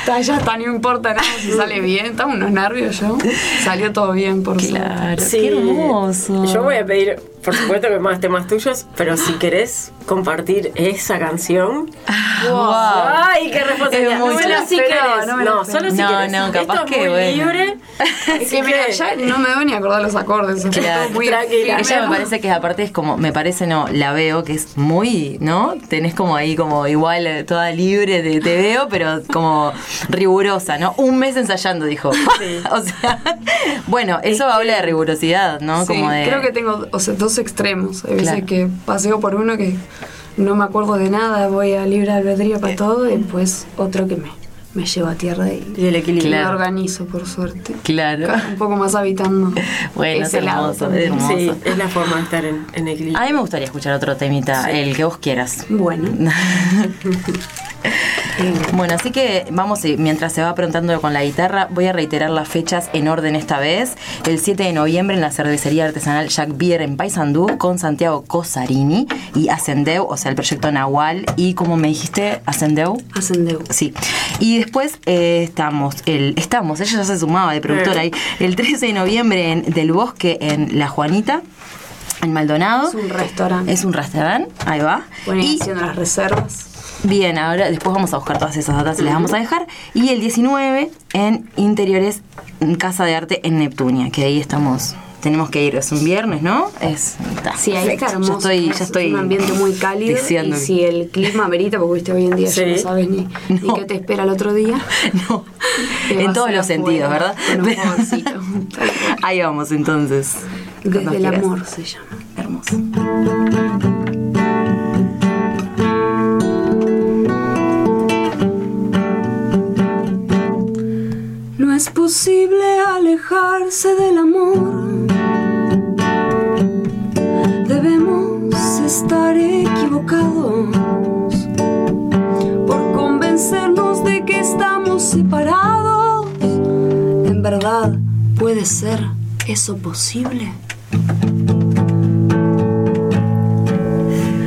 Speaker 10: "Ta, ya está, no importa nada si sale bien. Estaba unos nervios yo. Salió todo bien, por
Speaker 2: Claro,
Speaker 10: suerte.
Speaker 2: qué hermoso.
Speaker 3: Yo voy a pedir, por supuesto que más temas tuyos, pero si querés compartir esa canción.
Speaker 2: Wow.
Speaker 3: Ay, qué responsabilidad. Si
Speaker 10: No,
Speaker 3: querés.
Speaker 10: no me
Speaker 3: No,
Speaker 10: lo
Speaker 3: solo si
Speaker 2: No,
Speaker 3: querés.
Speaker 2: no, capaz
Speaker 3: Esto es
Speaker 2: que,
Speaker 3: muy
Speaker 2: bueno.
Speaker 3: libre. [LAUGHS]
Speaker 10: Es que mira, ya no me debo ni acordar los acordes.
Speaker 2: Claro.
Speaker 10: muy
Speaker 3: Tranquila.
Speaker 2: Ella me parece que aparte es como, me parece, no, la veo que es muy, ¿no? Tenés como ahí como igual eh, toda libre, de, te veo, pero como rigurosa, ¿no? Un mes ensayando, dijo. [LAUGHS] o sea, bueno, eso habla de rigurosidad, ¿no?
Speaker 10: Sí,
Speaker 2: como de...
Speaker 10: creo que tengo o sea, dos extremos. Hay veces
Speaker 2: Claro.
Speaker 10: que paseo por uno que no me acuerdo de nada, voy a libre albedrío para todo, y después otro que me, me lleva a tierra y,
Speaker 3: Y el equilibrio.
Speaker 10: me
Speaker 2: Claro.
Speaker 10: organizo, por suerte.
Speaker 2: Claro.
Speaker 10: Un poco más habitando. [LAUGHS]
Speaker 2: Bueno, es
Speaker 10: ese lado
Speaker 2: hermoso,
Speaker 10: también.
Speaker 2: es hermoso.
Speaker 3: Sí, es la forma de estar en, en equilibrio.
Speaker 2: A mí me gustaría escuchar otro temita, el que vos quieras.
Speaker 10: Bueno, [LAUGHS] [LAUGHS]
Speaker 2: Bueno, así que vamos, eh, mientras se va preguntando con la guitarra, voy a reiterar las fechas en orden esta vez. El 7 de noviembre en la cervecería artesanal Jack Beer en Paysandú con Santiago Cosarini y Ascendeu, o sea, el proyecto Nahual. Y como me dijiste, Ascendeu.
Speaker 19: Ascendeu.
Speaker 2: Sí. Y después eh, estamos, el, estamos, ella ya se sumaba de productora ahí, el 13 de noviembre en Del Bosque en La Juanita. En Maldonado.
Speaker 19: Es un restaurante.
Speaker 2: Es un restaurante, ahí va. Y-
Speaker 19: haciendo las reservas.
Speaker 2: Bien, ahora después vamos a buscar todas esas datas y las vamos a dejar. Y el 19 en Interiores en Casa de Arte en Neptunia, que ahí estamos. Tenemos que ir, es un viernes, ¿no? Es, está,
Speaker 19: Sí, ahí está hermoso.
Speaker 2: Ya estoy, ya
Speaker 19: es
Speaker 2: estoy
Speaker 19: un ambiente muy cálido.
Speaker 2: diciendo.
Speaker 19: Y si el clima amerita, porque viste hoy en día ya
Speaker 2: Sí.
Speaker 19: no sabes ni, ni [LAUGHS] qué te espera el otro día. [LAUGHS]
Speaker 2: No. En todos los sentidos, ¿verdad?
Speaker 19: con un favorcito. [LAUGHS]
Speaker 2: Ahí vamos entonces.
Speaker 19: Desde el
Speaker 2: quieras.
Speaker 19: amor se llama.
Speaker 2: Hermoso.
Speaker 10: No es posible alejarse del amor. Debemos estar equivocados por convencernos de que estamos separados. En verdad, ¿puede ser eso posible?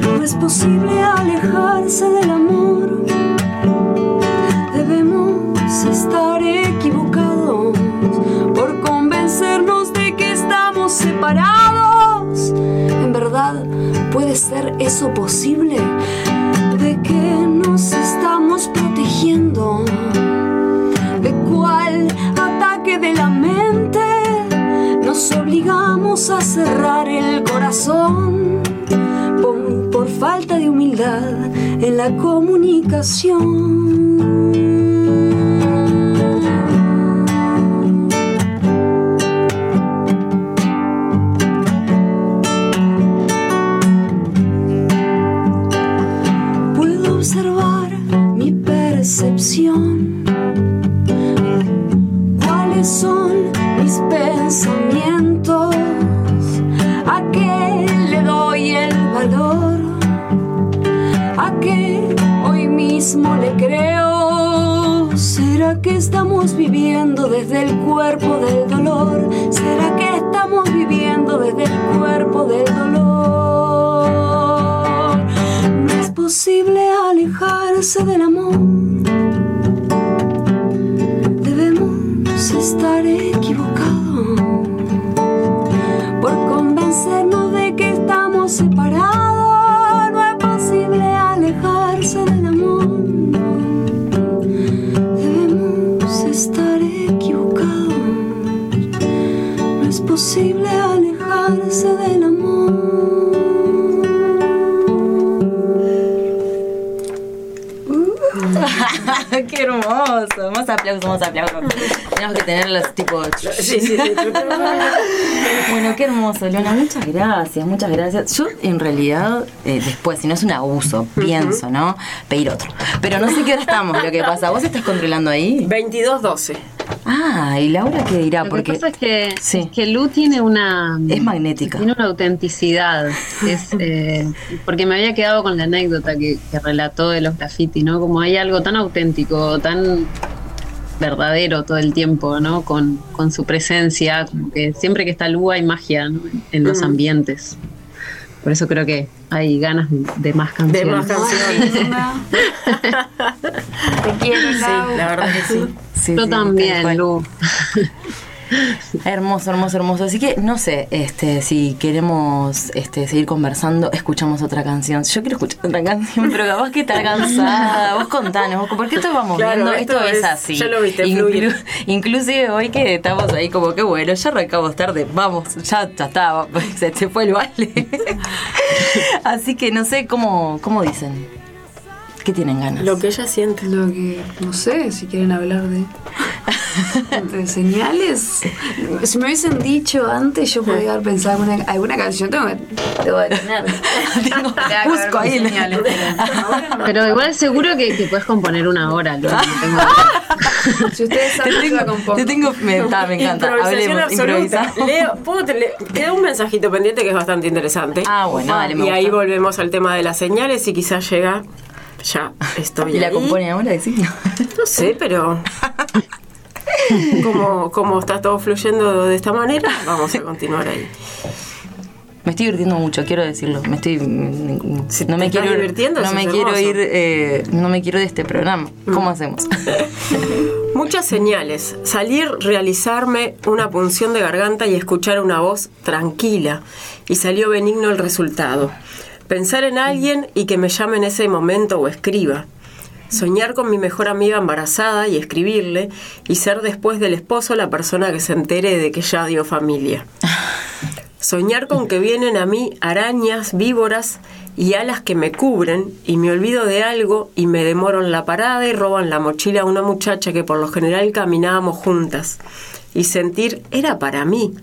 Speaker 10: No es posible alejarse del amor. ¿Puede ser eso posible? ¿De que nos estamos protegiendo? ¿De cuál ataque de la mente nos obligamos a cerrar el corazón? Por, por falta de humildad en la comunicación. [LAUGHS] ¡Qué
Speaker 2: hermoso! Más aplausos, más aplausos. Tenemos que tener los tipos.
Speaker 3: Sí, sí, sí. [LAUGHS]
Speaker 2: Bueno, qué hermoso, Leona. Muchas gracias, muchas gracias. Yo, en realidad, eh, después, si no es un abuso, pienso, ¿no? Pedir otro. Pero no sé qué hora estamos, lo que pasa. ¿Vos estás controlando ahí?
Speaker 3: 22-12.
Speaker 2: Ah, ¿y Laura qué dirá?
Speaker 4: Lo
Speaker 2: Porque
Speaker 4: que pasa es que, es que Lu tiene una...
Speaker 2: es magnética.
Speaker 4: Tiene una autenticidad. Es, [LAUGHS] eh, porque me había quedado con la anécdota que, que relató de los graffiti, ¿no? Como hay algo tan auténtico, tan verdadero todo el tiempo, ¿no? Con, con su presencia, como que siempre que está Lu hay magia ¿no? en los
Speaker 3: Mm.
Speaker 4: ambientes. Por eso creo que hay ganas de, más canciones.
Speaker 3: De más canciones.
Speaker 19: Te quiero,
Speaker 3: Sí, la verdad que sí.
Speaker 2: Sí,
Speaker 4: Yo
Speaker 2: sí,
Speaker 4: también. Lu. [LAUGHS]
Speaker 2: Hermoso, hermoso, hermoso. Así que no sé, este, si queremos este, seguir conversando, escuchamos otra canción. Yo quiero escuchar otra canción, pero capaz que está cansada. Vos contanos, vos, porque esto vamos
Speaker 3: Claro,
Speaker 2: viendo,
Speaker 3: esto
Speaker 2: es,
Speaker 3: es-
Speaker 2: así.
Speaker 3: ya lo viste fluir.
Speaker 2: inclusive hoy que estamos ahí como que bueno, ya arrancamos tarde, vamos, ya, ya está, [LAUGHS] se fue el baile. [LAUGHS] así que no sé cómo, cómo dicen. ¿Qué tienen ganas?
Speaker 3: Lo que ella siente.
Speaker 19: Lo que, no sé, si quieren hablar de, de señales. Si me hubiesen dicho antes, yo podría haber pensado alguna, alguna canción. Tengo que, tener. Tengo que [LAUGHS]
Speaker 2: busco ahí
Speaker 19: señales.
Speaker 4: Pero igual seguro que, que puedes componer una hora, Lu.
Speaker 19: Si ustedes
Speaker 2: Te
Speaker 19: saben, yo
Speaker 2: tengo,
Speaker 19: compongo.
Speaker 2: te tengo, me, me encanta.
Speaker 3: Improvisación
Speaker 2: Hablemos,
Speaker 3: absoluta. Leo, ¿puedo te le- queda un mensajito pendiente que es bastante interesante.
Speaker 2: Ah, bueno, dale, me
Speaker 3: Y ahí volvemos al tema de las señales y quizás llega ya estoy
Speaker 2: ¿Y la
Speaker 3: ahí.
Speaker 2: compone ahora, decís?
Speaker 3: No sé, pero como, como está todo fluyendo de esta manera, vamos a continuar ahí.
Speaker 2: Me estoy divirtiendo mucho, quiero decirlo. Me estoy. no me quiero ir-
Speaker 3: divirtiendo,
Speaker 2: no me quiero ir. eh, no me quiero de este programa. ¿Cómo hacemos? [LAUGHS]
Speaker 3: Muchas señales. Salir, realizarme una punción de garganta y escuchar una voz tranquila. Y salió benigno el resultado. Pensar en alguien y que me llame en ese momento o escriba. Soñar con mi mejor amiga embarazada y escribirle. Y ser después del esposo la persona que se entere de que ya dio familia. Soñar con que vienen a mí arañas, víboras y alas que me cubren y me olvido de algo y me demoro en la parada y roban la mochila a una muchacha que por lo general caminábamos juntas. Y sentir era para mí.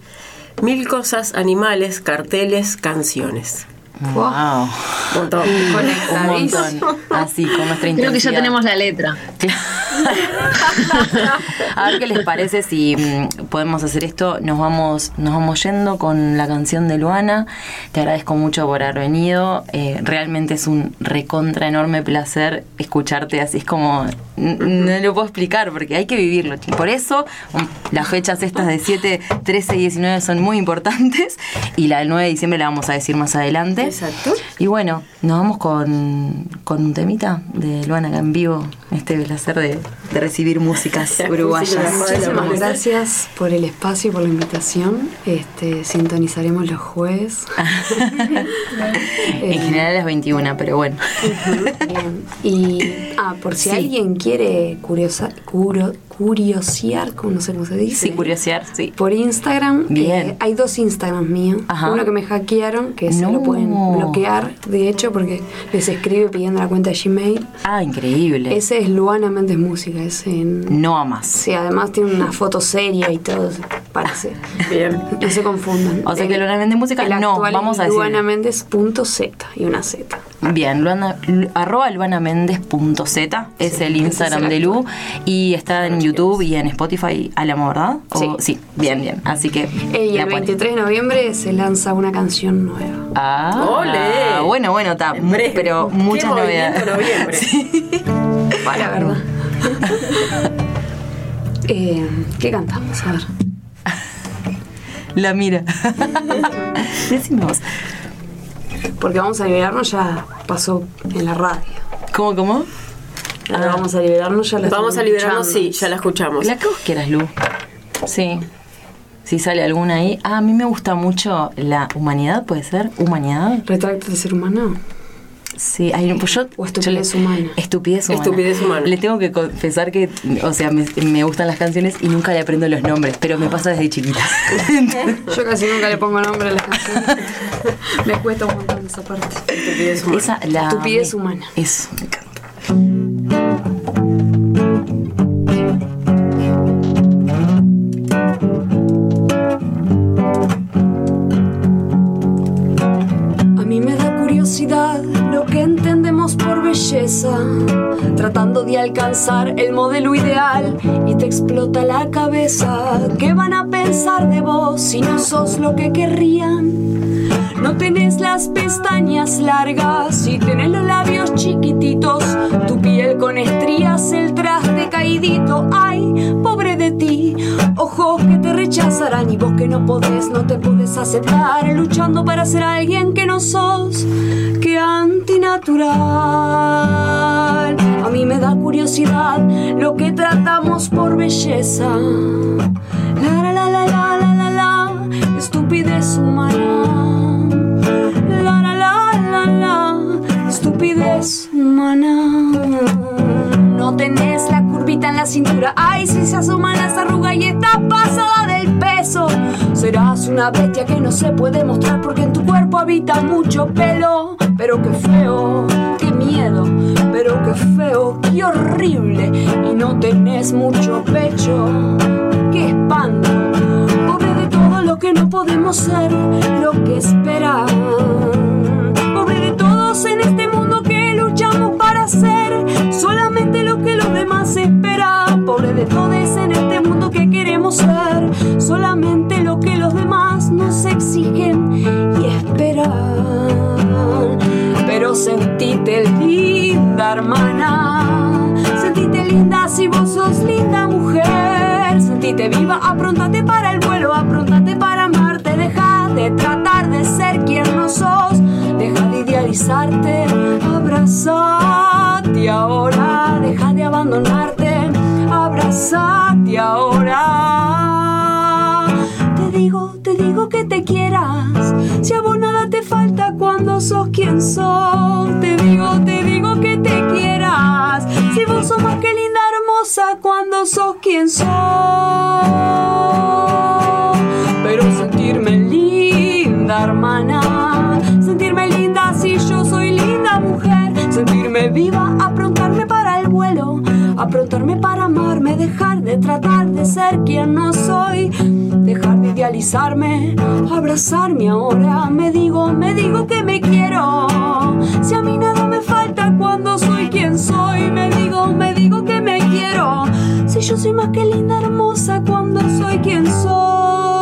Speaker 3: Mil cosas, animales, carteles, canciones.
Speaker 2: Wow.
Speaker 3: Montón.
Speaker 2: Un montón. Así, con nuestra intensidad.
Speaker 4: Creo que ya tenemos la letra.
Speaker 2: A ver qué les parece si mm, podemos hacer esto. Nos vamos, nos vamos yendo con la canción de Luana. Te agradezco mucho por haber venido. Eh, realmente es un recontra enorme placer escucharte así. Es como. No lo puedo explicar porque hay que vivirlo. Y por eso mm, las fechas estas de 7, 13 y 19 son muy importantes. Y la del 9 de diciembre la vamos a decir más adelante.
Speaker 3: Exacto.
Speaker 2: Y bueno, nos vamos con, con un temita de Luana acá en vivo. Este placer de, de recibir músicas [LAUGHS] uruguayas.
Speaker 20: Muchísimas gracias por el espacio y por la invitación. Este, sintonizaremos los jueves. [LAUGHS]
Speaker 2: En general a las 21, pero bueno.
Speaker 20: Bien. Y ah, por si
Speaker 2: Sí.
Speaker 20: alguien quiere curiosa, curo- curiosear, como no sé cómo se dice.
Speaker 2: Sí, curiosear, sí.
Speaker 20: Por Instagram.
Speaker 2: Bien.
Speaker 20: eh, hay dos Instagrams míos.
Speaker 2: Ajá.
Speaker 20: Uno que me hackearon, que se
Speaker 2: No.
Speaker 20: lo pueden bloquear, de hecho, porque les escribe pidiendo la cuenta de Gmail.
Speaker 2: Ah, increíble.
Speaker 20: Ese es Luana Méndez Música. Ese en...
Speaker 2: No a más.
Speaker 20: Sí, además tiene una foto seria y todo. Parece. [LAUGHS]
Speaker 3: Bien.
Speaker 20: No se confundan.
Speaker 2: O sea que
Speaker 20: El-
Speaker 2: Luana Méndez Música,
Speaker 20: el
Speaker 2: no,
Speaker 20: actual
Speaker 2: vamos a
Speaker 20: es
Speaker 2: decir.
Speaker 20: luanaméndez.z y una Z.
Speaker 2: Bien, Luana, Lu- arroba luanaméndez.z es el Instagram de Lu y está en YouTube y en Spotify a la ¿verdad? O- sí. bien, bien. Así que.
Speaker 20: Eh, y
Speaker 2: la
Speaker 20: el
Speaker 2: ponen.
Speaker 20: 23 de noviembre se lanza una canción nueva.
Speaker 2: Ah,
Speaker 3: ¡Ole!
Speaker 2: bueno, bueno, está. Pero muchas
Speaker 3: movimiento
Speaker 2: novedades.
Speaker 3: noviembre. [LAUGHS]
Speaker 20: Para, ¿verdad? [LAUGHS] Eh, ¿Qué cantamos? A ver.
Speaker 2: La mira. [LAUGHS] Decime vos.
Speaker 20: Porque vamos a liberarnos ya pasó en la radio.
Speaker 2: ¿Cómo, cómo?
Speaker 20: Ahora vamos a liberarnos ya la
Speaker 3: Vamos a liberarnos,
Speaker 20: escuchando.
Speaker 3: sí, ya la escuchamos.
Speaker 2: La que vos quieras, Lu. Sí. Si sale alguna ahí. Ah, a mí me gusta mucho la humanidad, ¿puede ser? ¿Humanidad?
Speaker 20: ¿Retrato de ser humano?
Speaker 2: Sí, hay, pues yo,
Speaker 20: ¿O estupidez humana?
Speaker 2: Estupidez humana.
Speaker 3: Estupidez humana.
Speaker 2: Le tengo que confesar que, o sea, me, me gustan las canciones y nunca le aprendo los nombres, pero me pasa desde chiquita. [LAUGHS]
Speaker 20: Yo casi nunca le pongo nombre a las canciones. [LAUGHS] Me cuesta un montón esa parte.
Speaker 3: Estupidez humana.
Speaker 2: Esa, la
Speaker 20: Estupidez humana.
Speaker 2: Eso, me encanta.
Speaker 10: Tratando de alcanzar el modelo ideal y te explota la cabeza. ¿Qué van a pensar de vos si no sos lo que querrían? No tenés las pestañas largas y tenés los labios chiquititos, tu piel con estrías, el traste caidito. Ay, pobre ojos que te rechazarán y vos que no podés, no te podés aceptar, luchando para ser alguien que no sos, que antinatural. A mí me da curiosidad lo que tratamos por belleza. La la la la la la la la, estupidez humana. La la la la la, estupidez humana. Tenés la curvita en la cintura, ay, si se asoman las arrugas y estás pasada del peso. Serás una bestia que no se puede mostrar porque en tu cuerpo habita mucho pelo. Pero qué feo, qué miedo, pero qué feo, qué horrible. Y no tenés mucho pecho, qué espanto. Pobre de todo lo que no podemos ser, lo que esperan. Pobre de todos en este mundo hacer solamente lo que los demás esperan. Pobre de todos en este mundo que queremos ser, solamente lo que los demás nos exigen y esperan. Pero sentite linda, hermana. Sentite linda si vos sos linda, mujer. Sentite viva, aprontate para el vuelo, aprontate para amarte. Deja de tratar de ser quien no sos. Deja de idealizarte, abrazar abrazate ahora, deja de abandonarte, abrazate ahora. Te digo, te digo que te quieras, si a vos nada te falta cuando sos quien sos. Te digo, te digo que te quieras, si vos sos más que linda, hermosa cuando sos quien sos. De tratar de ser quien no soy. Dejar de idealizarme, abrazarme ahora. Me digo, me digo que me quiero. Si a mí nada me falta cuando soy quien soy. Me digo, me digo que me quiero. Si yo soy más que linda, hermosa cuando soy quien soy.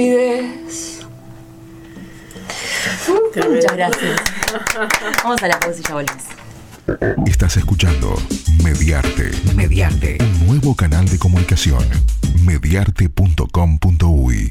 Speaker 10: Estupidez.
Speaker 2: Muchas gracias. [LAUGHS] Vamos a la pausa y ya volvemos.
Speaker 13: Estás escuchando Mediarte. Mediarte. Un nuevo canal de comunicación. Mediarte.com.uy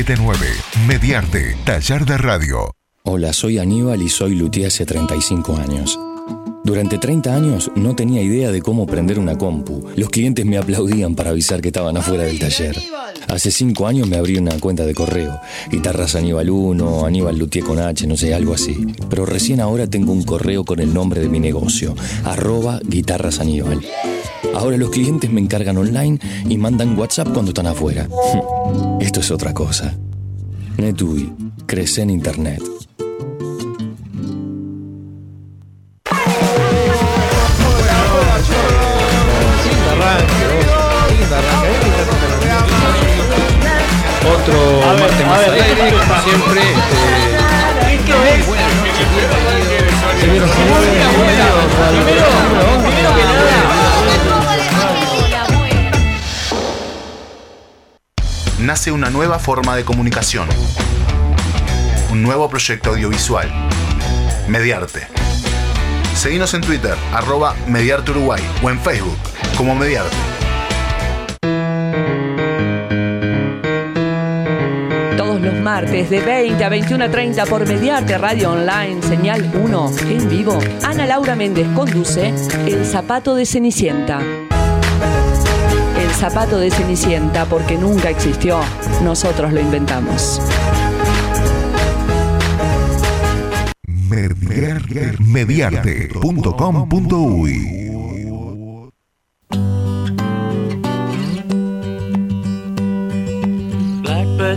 Speaker 13: 094-533-479. Mediarte, taller de radio.
Speaker 21: Hola, soy Aníbal y soy luthier hace 35 años. Durante 30 años no tenía idea de cómo prender una compu. Los clientes me aplaudían para avisar que estaban afuera del taller. Hace 5 años me abrí una cuenta de correo. Guitarras Aníbal 1, Aníbal Luthier con H, no sé, algo así. Pero recién ahora tengo un correo con el nombre de mi negocio, arroba guitarras Aníbal. Ahora los clientes me encargan online y mandan WhatsApp cuando están afuera. [LAUGHS] Esto es otra cosa. NetUI, crece en Internet.
Speaker 11: Más al aire, como siempre. Bienvenidos. Señoras y señores,
Speaker 22: nace una nueva forma de comunicación. Un nuevo proyecto audiovisual. Mediarte. Seguinos en Twitter, arroba Mediarte Uruguay, o en Facebook, como Mediarte.
Speaker 23: Martes de 20 a 21 a 30 por Mediarte Radio Online, señal 1, en vivo. Ana Laura Méndez conduce El Zapato de Cenicienta. El zapato de Cenicienta porque nunca existió, nosotros lo inventamos.
Speaker 13: Mediarte.com.uy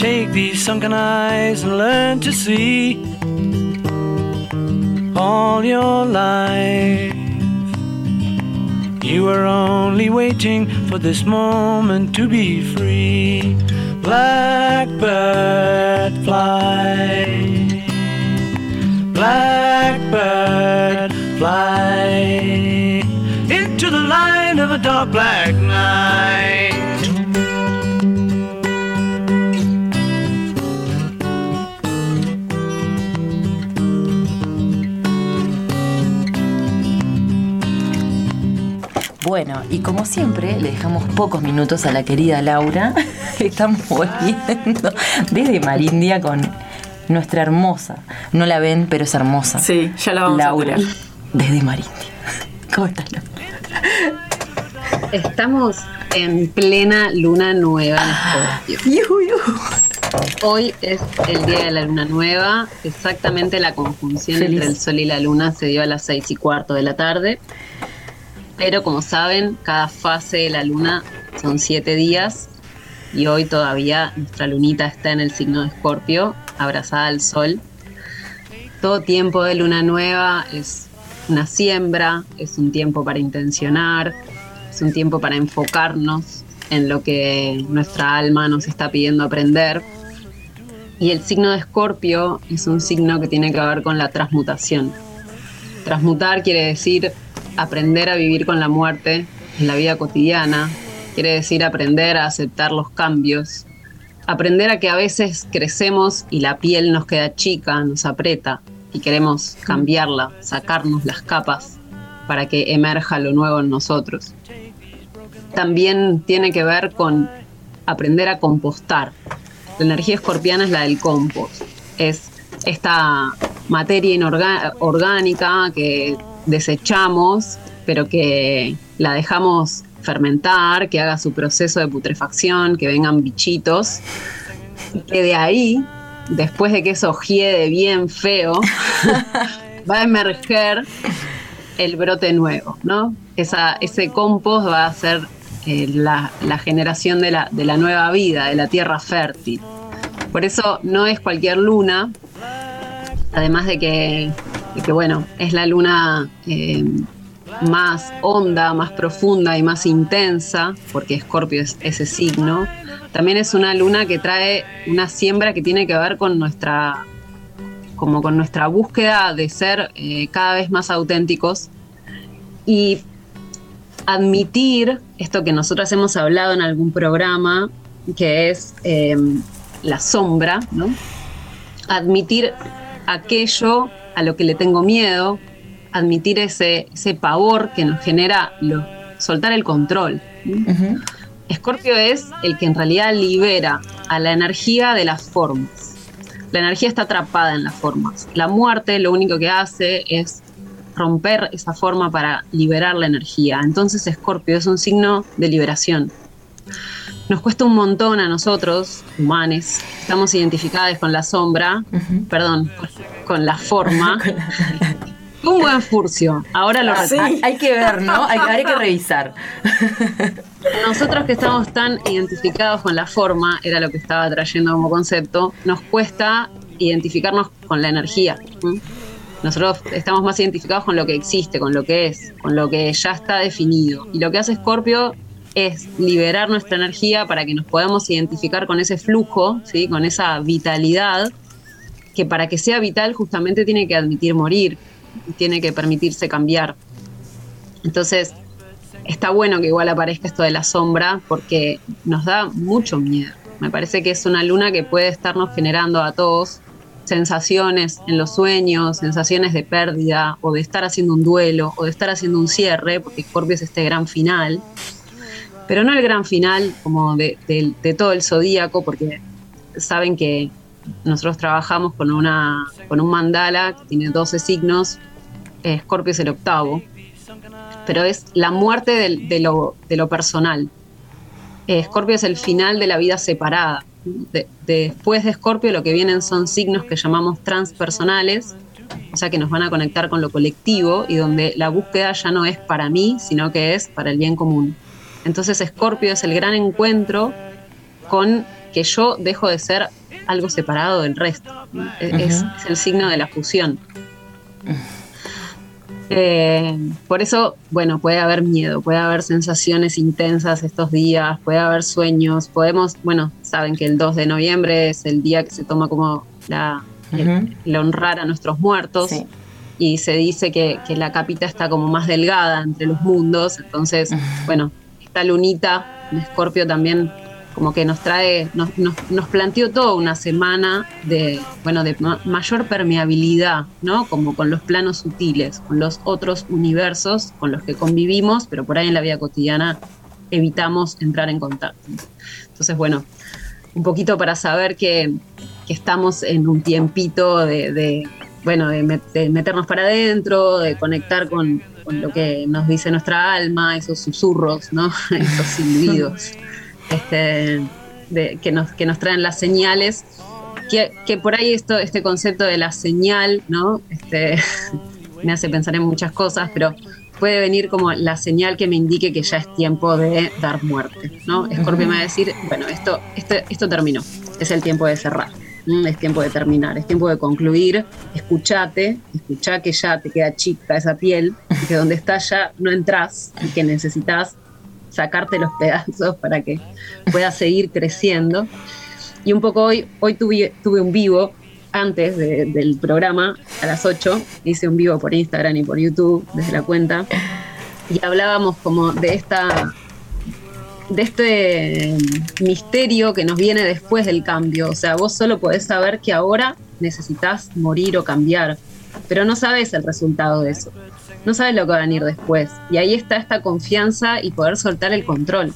Speaker 24: Take these sunken eyes and learn to see all your life. You were only waiting for this moment to be free. Blackbird fly. Blackbird fly into the light of a dark black night.
Speaker 2: Bueno, y como siempre, le dejamos pocos minutos a la querida Laura. [LAUGHS] Estamos volviendo desde Marindia con nuestra hermosa. No la ven, pero es hermosa.
Speaker 3: Sí, ya la vamos
Speaker 2: Laura,
Speaker 3: a tener.
Speaker 2: desde Marindia. [LAUGHS] ¿Cómo estás, Laura?
Speaker 4: Estamos en plena luna nueva en Escorpio. Hoy es el día de la luna nueva, exactamente la conjunción
Speaker 2: Feliz.
Speaker 4: entre el sol y la luna se dio a las seis y cuarto de la tarde. Pero como saben, cada fase de la luna son siete días y hoy todavía nuestra lunita está en el signo de Escorpio, abrazada al sol. Todo tiempo de luna nueva es una siembra, es un tiempo para intencionar, es un tiempo para enfocarnos en lo que nuestra alma nos está pidiendo aprender. Y el signo de Escorpio es un signo que tiene que ver con la transmutación. Transmutar quiere decir aprender a vivir con la muerte en la vida cotidiana, quiere decir aprender a aceptar los cambios, aprender a que a veces crecemos y la piel nos queda chica, nos aprieta y queremos cambiarla, sacarnos las capas para que emerja lo nuevo en nosotros. También tiene que ver con aprender a compostar. La energía escorpiana es la del compost. Es esta materia orgánica que desechamos, pero que la dejamos fermentar, que haga su proceso de putrefacción, que vengan bichitos, y que de ahí, después de que eso hiede bien feo, [LAUGHS] va a emerger el brote nuevo, ¿no? Esa, ese compost va a ser eh, la, la generación de la, de la nueva vida, de la tierra fértil. Por eso no es cualquier luna, además de que, de que, bueno, es la luna eh, más honda, más profunda y más intensa, porque Escorpio es ese signo. También es una luna que trae una siembra que tiene que ver con nuestra, como con nuestra búsqueda de ser eh, cada vez más auténticos y admitir esto que nosotros hemos hablado en algún programa, que es eh, la sombra, ¿no? Admitir aquello a lo que le tengo miedo, admitir ese, ese pavor que nos genera lo- soltar el control. Escorpio es el que en realidad libera a la energía de las formas. La energía está atrapada en las formas. La muerte lo único que hace es romper esa forma para liberar la energía. Entonces Escorpio es un signo de liberación. Nos cuesta un montón a nosotros, humanos, estamos identificados con la sombra, perdón, [LAUGHS] con la forma. un buen furcio. Ahora lo
Speaker 2: Sí. Hay- hay que ver, ¿no? Hay- que revisar. [LAUGHS]
Speaker 4: Nosotros que estamos tan identificados con la forma, era lo que estaba trayendo como concepto, nos cuesta identificarnos con la energía. Nosotros estamos más identificados con lo que existe, con lo que es, con lo que ya está definido. Y lo que hace Scorpio es liberar nuestra energía para que nos podamos identificar con ese flujo, ¿sí? con esa vitalidad, que para que sea vital justamente tiene que admitir morir, tiene que permitirse cambiar. Entonces, está bueno que igual aparezca esto de la sombra porque nos da mucho miedo. Me parece que es una luna que puede estarnos generando a todos sensaciones en los sueños, sensaciones de pérdida o de estar haciendo un duelo o de estar haciendo un cierre, porque Scorpio es este gran final, pero no el gran final como de, de- de todo el zodíaco, porque saben que nosotros trabajamos con, una, con un mandala que tiene 12 signos, eh, Scorpio es el octavo, pero es la muerte de, lo, de lo personal. Eh, Scorpio es el final de la vida separada. De- después de Scorpio lo que vienen son signos que llamamos transpersonales, o sea que nos van a conectar con lo colectivo y donde la búsqueda ya no es para mí, sino que es para el bien común. Entonces Scorpio es el gran encuentro con que yo dejo de ser algo separado del resto. Es- es, el signo de la fusión. Eh, por eso, bueno, puede haber miedo, puede haber sensaciones intensas estos días, puede haber sueños, podemos, bueno, saben que el 2 de noviembre es el día que se toma como la, el- el honrar a nuestros muertos y se dice que, que la capita está como más delgada entre los mundos, entonces, bueno, lunita en Escorpio también como que nos trae, nos, planteó toda una semana de, bueno, de ma- mayor permeabilidad, ¿no? Como con los planos sutiles, con los otros universos con los que convivimos, pero por ahí en la vida cotidiana evitamos entrar en contacto. Entonces, bueno, un poquito para saber que, estamos en un tiempito de, de, bueno, de, de meternos para adentro, de conectar con, con lo que nos dice nuestra alma, esos susurros, ¿no? [LAUGHS] esos silbidos. Este, de- que, nos, que nos traen las señales, que, por ahí esto, este concepto de la señal, ¿no? Este, [LAUGHS] me hace pensar en muchas cosas, pero puede venir como la señal que me indique que ya es tiempo de dar muerte, ¿no? Escorpio me va a decir, bueno, esto, esto, esto terminó, es el tiempo de cerrar. Es tiempo de terminar, es tiempo de concluir, escuchate, escuchá que ya te queda chica esa piel, que donde estás ya no entras y que necesitas sacarte los pedazos para que puedas seguir creciendo. Y un poco hoy, hoy tuve, tuve un vivo antes de- del programa, a las 8, hice un vivo por Instagram y por YouTube desde la cuenta, y hablábamos como de esta de este misterio que nos viene después del cambio. O sea, vos solo podés saber que ahora necesitas morir o cambiar, pero no sabes el resultado de eso. No sabes lo que va a venir después. Y ahí está esta confianza y poder soltar el control.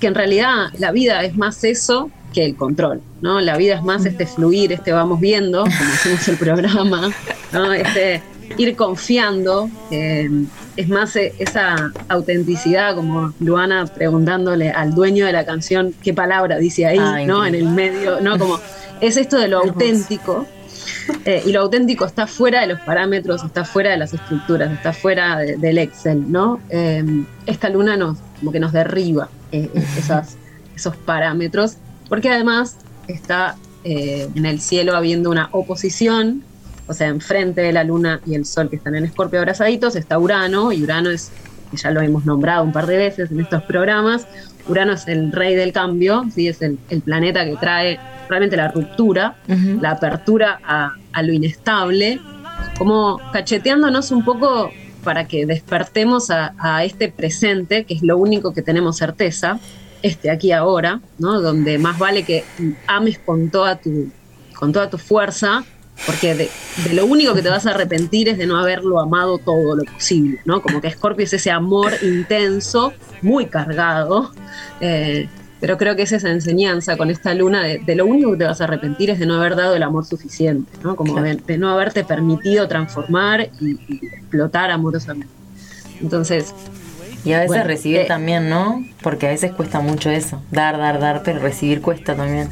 Speaker 4: Que en realidad la vida es más eso que el control, ¿no? La vida es más este fluir, este vamos viendo, como hacemos el programa, ¿no? Este ir confiando, eh, es más eh, esa autenticidad, como Luana preguntándole al dueño de la canción qué palabra dice ahí,
Speaker 2: Ah,
Speaker 4: ¿no? En el medio, ¿no? Como es esto de lo auténtico. eh, y lo auténtico está fuera de los parámetros, está fuera de las estructuras, está fuera de- del Excel, ¿no? Esta luna nos, como que nos derriba [LAUGHS] esas, esos parámetros, porque además está en el cielo habiendo una oposición, o sea, enfrente de la luna y el sol que están en Escorpio abrazaditos, está Urano, y Urano es, que ya lo hemos nombrado un par de veces en estos programas, Urano es el rey del cambio, ¿sí? es el, el planeta que trae realmente la ruptura, la apertura a, a lo inestable, como cacheteándonos un poco para que despertemos a, a este presente, que es lo único que tenemos certeza, este aquí ahora, ¿no? Donde más vale que ames con toda tu, con toda tu fuerza, porque de, de lo único que te vas a arrepentir es de no haberlo amado todo lo posible, ¿no? Como que Scorpio es ese amor intenso, muy cargado, eh, pero creo que es esa enseñanza con esta luna de, de lo único que te vas a arrepentir es de no haber dado el amor suficiente, ¿no? Como
Speaker 2: Claro.
Speaker 4: de, de no haberte permitido transformar y, y explotar amorosamente. Entonces,
Speaker 2: Y a veces
Speaker 4: Bueno,
Speaker 2: recibir
Speaker 4: eh,
Speaker 2: también, ¿no? Porque a veces cuesta mucho eso. Dar, dar, dar, pero recibir cuesta también.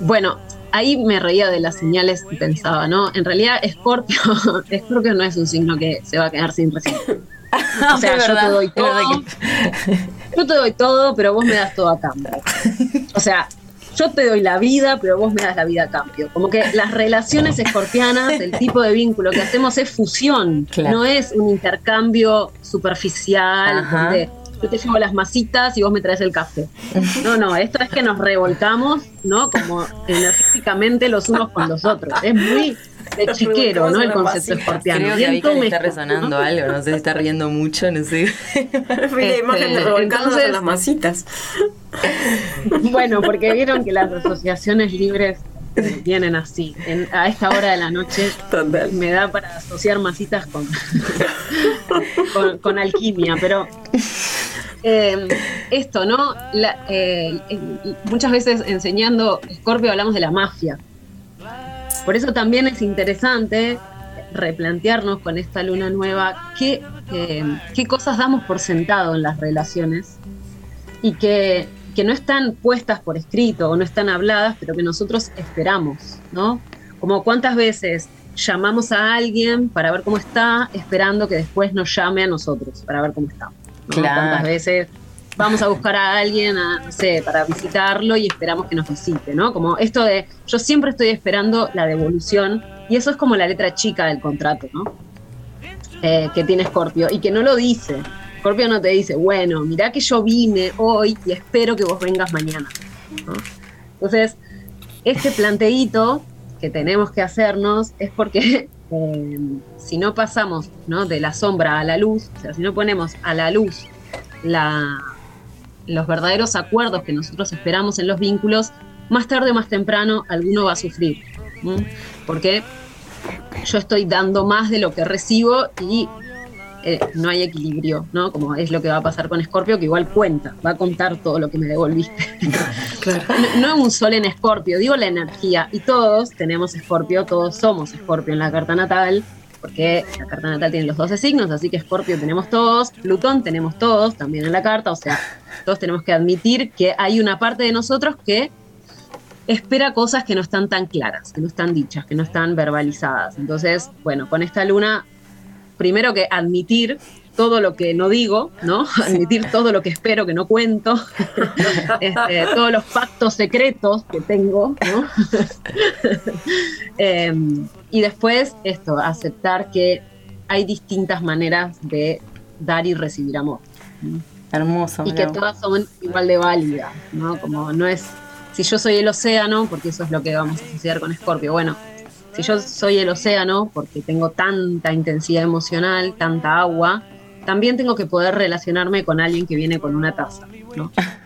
Speaker 4: Bueno, ahí me reía de las señales y pensaba, ¿no? En realidad, Scorpio, [LAUGHS] Scorpio no es un signo que se va a quedar sin recibir. [LAUGHS] O sea, yo te doy todo. Yo te doy todo, pero vos me das todo a cambio. O sea, yo te doy la vida, pero vos me das la vida a cambio. Como que las relaciones escorpianas, el tipo de vínculo que hacemos es fusión,
Speaker 2: Claro.
Speaker 4: no es un intercambio superficial
Speaker 2: Ajá.
Speaker 4: donde yo te llevo las masitas y vos me traes el café. No, no, esto es que nos revolcamos, ¿no? Como los unos con los otros. Es muy de chiquero, ¿no? El concepto escorpiano.
Speaker 2: Creo que está resonando algo, no sé si está riendo mucho, no sé.
Speaker 3: Fui la imagen de
Speaker 4: Este,
Speaker 3: revolcándonos
Speaker 4: entonces-
Speaker 3: en las masitas.
Speaker 4: Bueno, porque vieron que las asociaciones libres eh, vienen así. En- a esta hora de la noche me da para asociar masitas con, [LAUGHS] con, con alquimia, pero eh, esto, ¿no? Eh, muchas veces enseñando Scorpio hablamos de la mafia. Por eso también es interesante replantearnos con esta luna nueva qué, eh, qué cosas damos por sentado en las relaciones y que, que no están puestas por escrito o no están habladas, pero que nosotros esperamos, ¿no? Como cuántas veces llamamos a alguien para ver cómo está, esperando que después nos llame a nosotros para ver cómo estamos. ¿No?
Speaker 2: Claro.
Speaker 4: Cuántas veces vamos a buscar a alguien, a, no sé, para visitarlo y esperamos que nos visite, ¿no? Como esto de, yo siempre estoy esperando la devolución y eso es como la letra chica del contrato, ¿no? Eh, que tiene Scorpio y que no lo dice. Scorpio no te dice, bueno, mirá que yo vine hoy y espero que vos vengas mañana. ¿no? Entonces, este planteíto que tenemos que hacernos es porque eh, si no pasamos ¿no? de la sombra a la luz, o sea, si no ponemos a la luz la, los verdaderos acuerdos que nosotros esperamos en los vínculos, más tarde o más temprano alguno va a sufrir. Porque yo estoy dando más de lo que recibo y eh, no hay equilibrio, ¿no? Como es lo que va a pasar con Scorpio, que igual cuenta, va a contar todo lo que me devolviste. [LAUGHS] No, no un sol en Scorpio, digo la energía. Y todos tenemos Scorpio, todos somos Scorpio en la carta natal. porque la carta natal tiene los 12 signos, así que Escorpio tenemos todos, Plutón tenemos todos también en la carta, o sea, todos tenemos que admitir que hay una parte de nosotros que espera cosas que no están tan claras, que no están dichas, que no están verbalizadas. Entonces, bueno, con esta luna, primero que admitir todo lo que no digo, ¿no? Admitir todo lo que espero que no cuento, [LAUGHS] este, todos los pactos secretos que tengo, ¿no? [LAUGHS] Em, y después esto, aceptar que hay distintas maneras de dar y recibir amor. ¿no?
Speaker 2: Hermoso.
Speaker 4: Y que todas son igual de válidas, ¿no? Como no es, si yo soy el océano, porque eso es lo que vamos a asociar con Escorpio, bueno, si yo soy el océano, porque tengo tanta intensidad emocional, tanta agua, también tengo que poder relacionarme con alguien que viene con una taza, ¿no? [LAUGHS]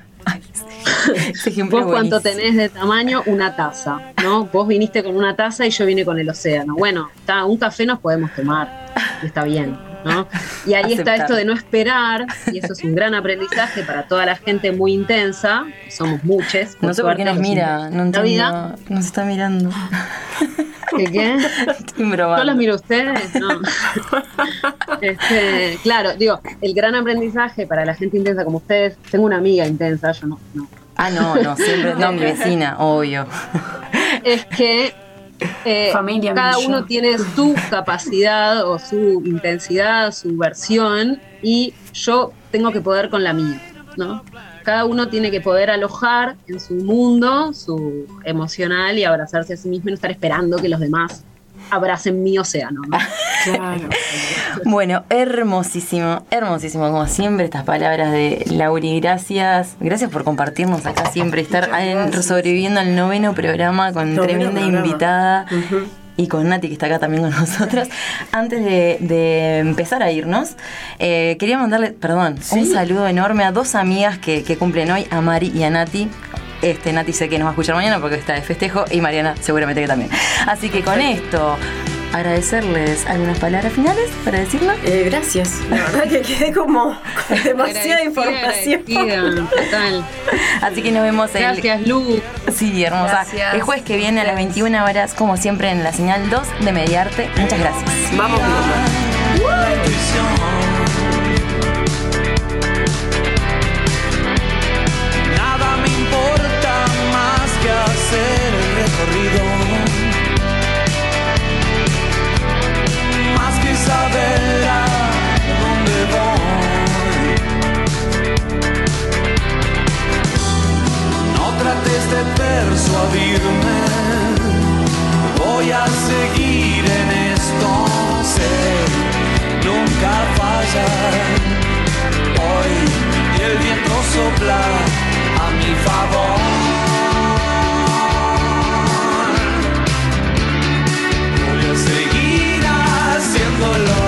Speaker 4: Vos
Speaker 2: es
Speaker 4: cuánto
Speaker 2: buenísimo.
Speaker 4: tenés de tamaño, una taza, ¿no? Vos viniste con una taza y yo vine con el océano. Bueno, está, un café nos podemos tomar, y está bien, ¿no? Y ahí está esto de no esperar, y eso es un gran aprendizaje para toda la gente muy intensa, somos muchos.
Speaker 2: No sé por qué nos mira, no
Speaker 4: vida.
Speaker 2: entiendo. Nos está mirando. [LAUGHS]
Speaker 4: ¿Qué qué? ¿Yo los miro a ustedes? No. [LAUGHS] Este, claro, digo, el gran aprendizaje para la gente intensa como ustedes, tengo una amiga intensa, yo no, no.
Speaker 2: Ah, no, no, siempre. No, mi vecina, obvio.
Speaker 4: es que eh,
Speaker 25: Familia,
Speaker 4: cada
Speaker 25: yo.
Speaker 4: uno tiene su capacidad o su intensidad, su versión, y yo tengo que poder con la mía, ¿no? Cada uno tiene que poder alojar en su mundo, su emocional y abrazarse a sí mismo y no estar esperando que los demás abracen mi océano. ¿no? [LAUGHS]
Speaker 25: Claro.
Speaker 2: Bueno, hermosísimo, hermosísimo, como siempre, estas palabras de Lauri. Gracias, gracias por compartirnos acá siempre, estar en- sobreviviendo al noveno programa con
Speaker 3: Noveno
Speaker 2: tremenda
Speaker 3: programa.
Speaker 2: invitada. Y con Nati, que está acá también con [LAUGHS] nosotros. Antes de, de empezar a irnos, eh, quería mandarle, perdón, un saludo enorme a dos amigas que, que cumplen hoy, a Mari y a Nati. Este, Nati sé que nos va a escuchar mañana porque está de festejo y Mariana seguramente que también. Así que con esto, agradecerles algunas palabras finales para decirlo.
Speaker 3: Eh, gracias. La [LAUGHS] verdad que quedé como con demasiada información.
Speaker 4: Total.
Speaker 2: Así que nos vemos el.
Speaker 4: Gracias, Lu.
Speaker 2: Sí, hermosa.
Speaker 25: Gracias.
Speaker 2: El jueves que viene a las 21 horas, como siempre, en la señal 2 de Mediarte. Muchas gracias.
Speaker 3: Vamos,
Speaker 24: de persuadirme. Voy a seguir en esto. Sé, nunca fallar. Hoy y el viento sopla a mi favor. Voy a seguir haciéndolo.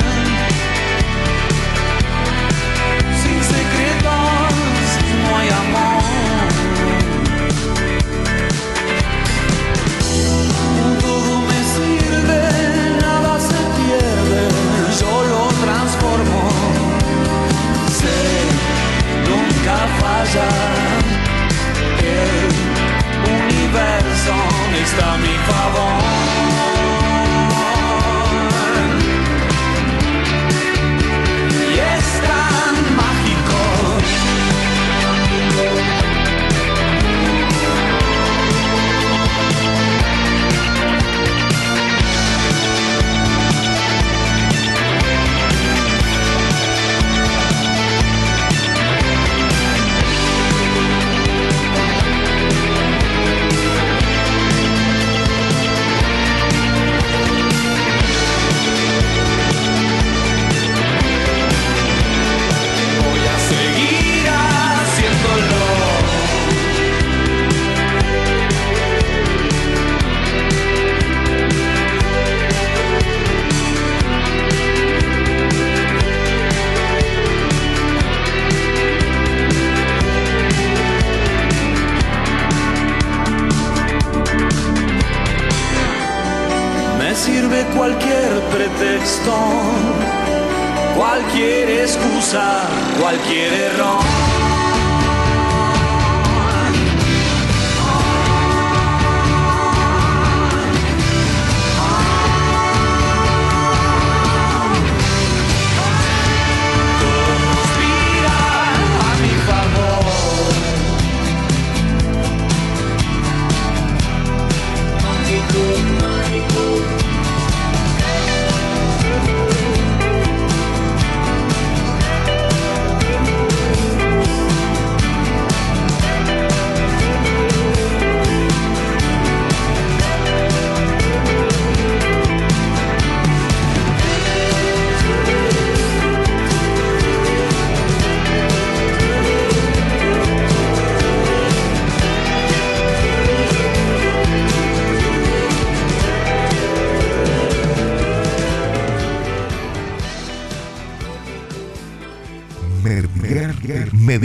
Speaker 24: Nunca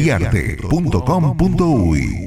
Speaker 13: Mediarte.com.uy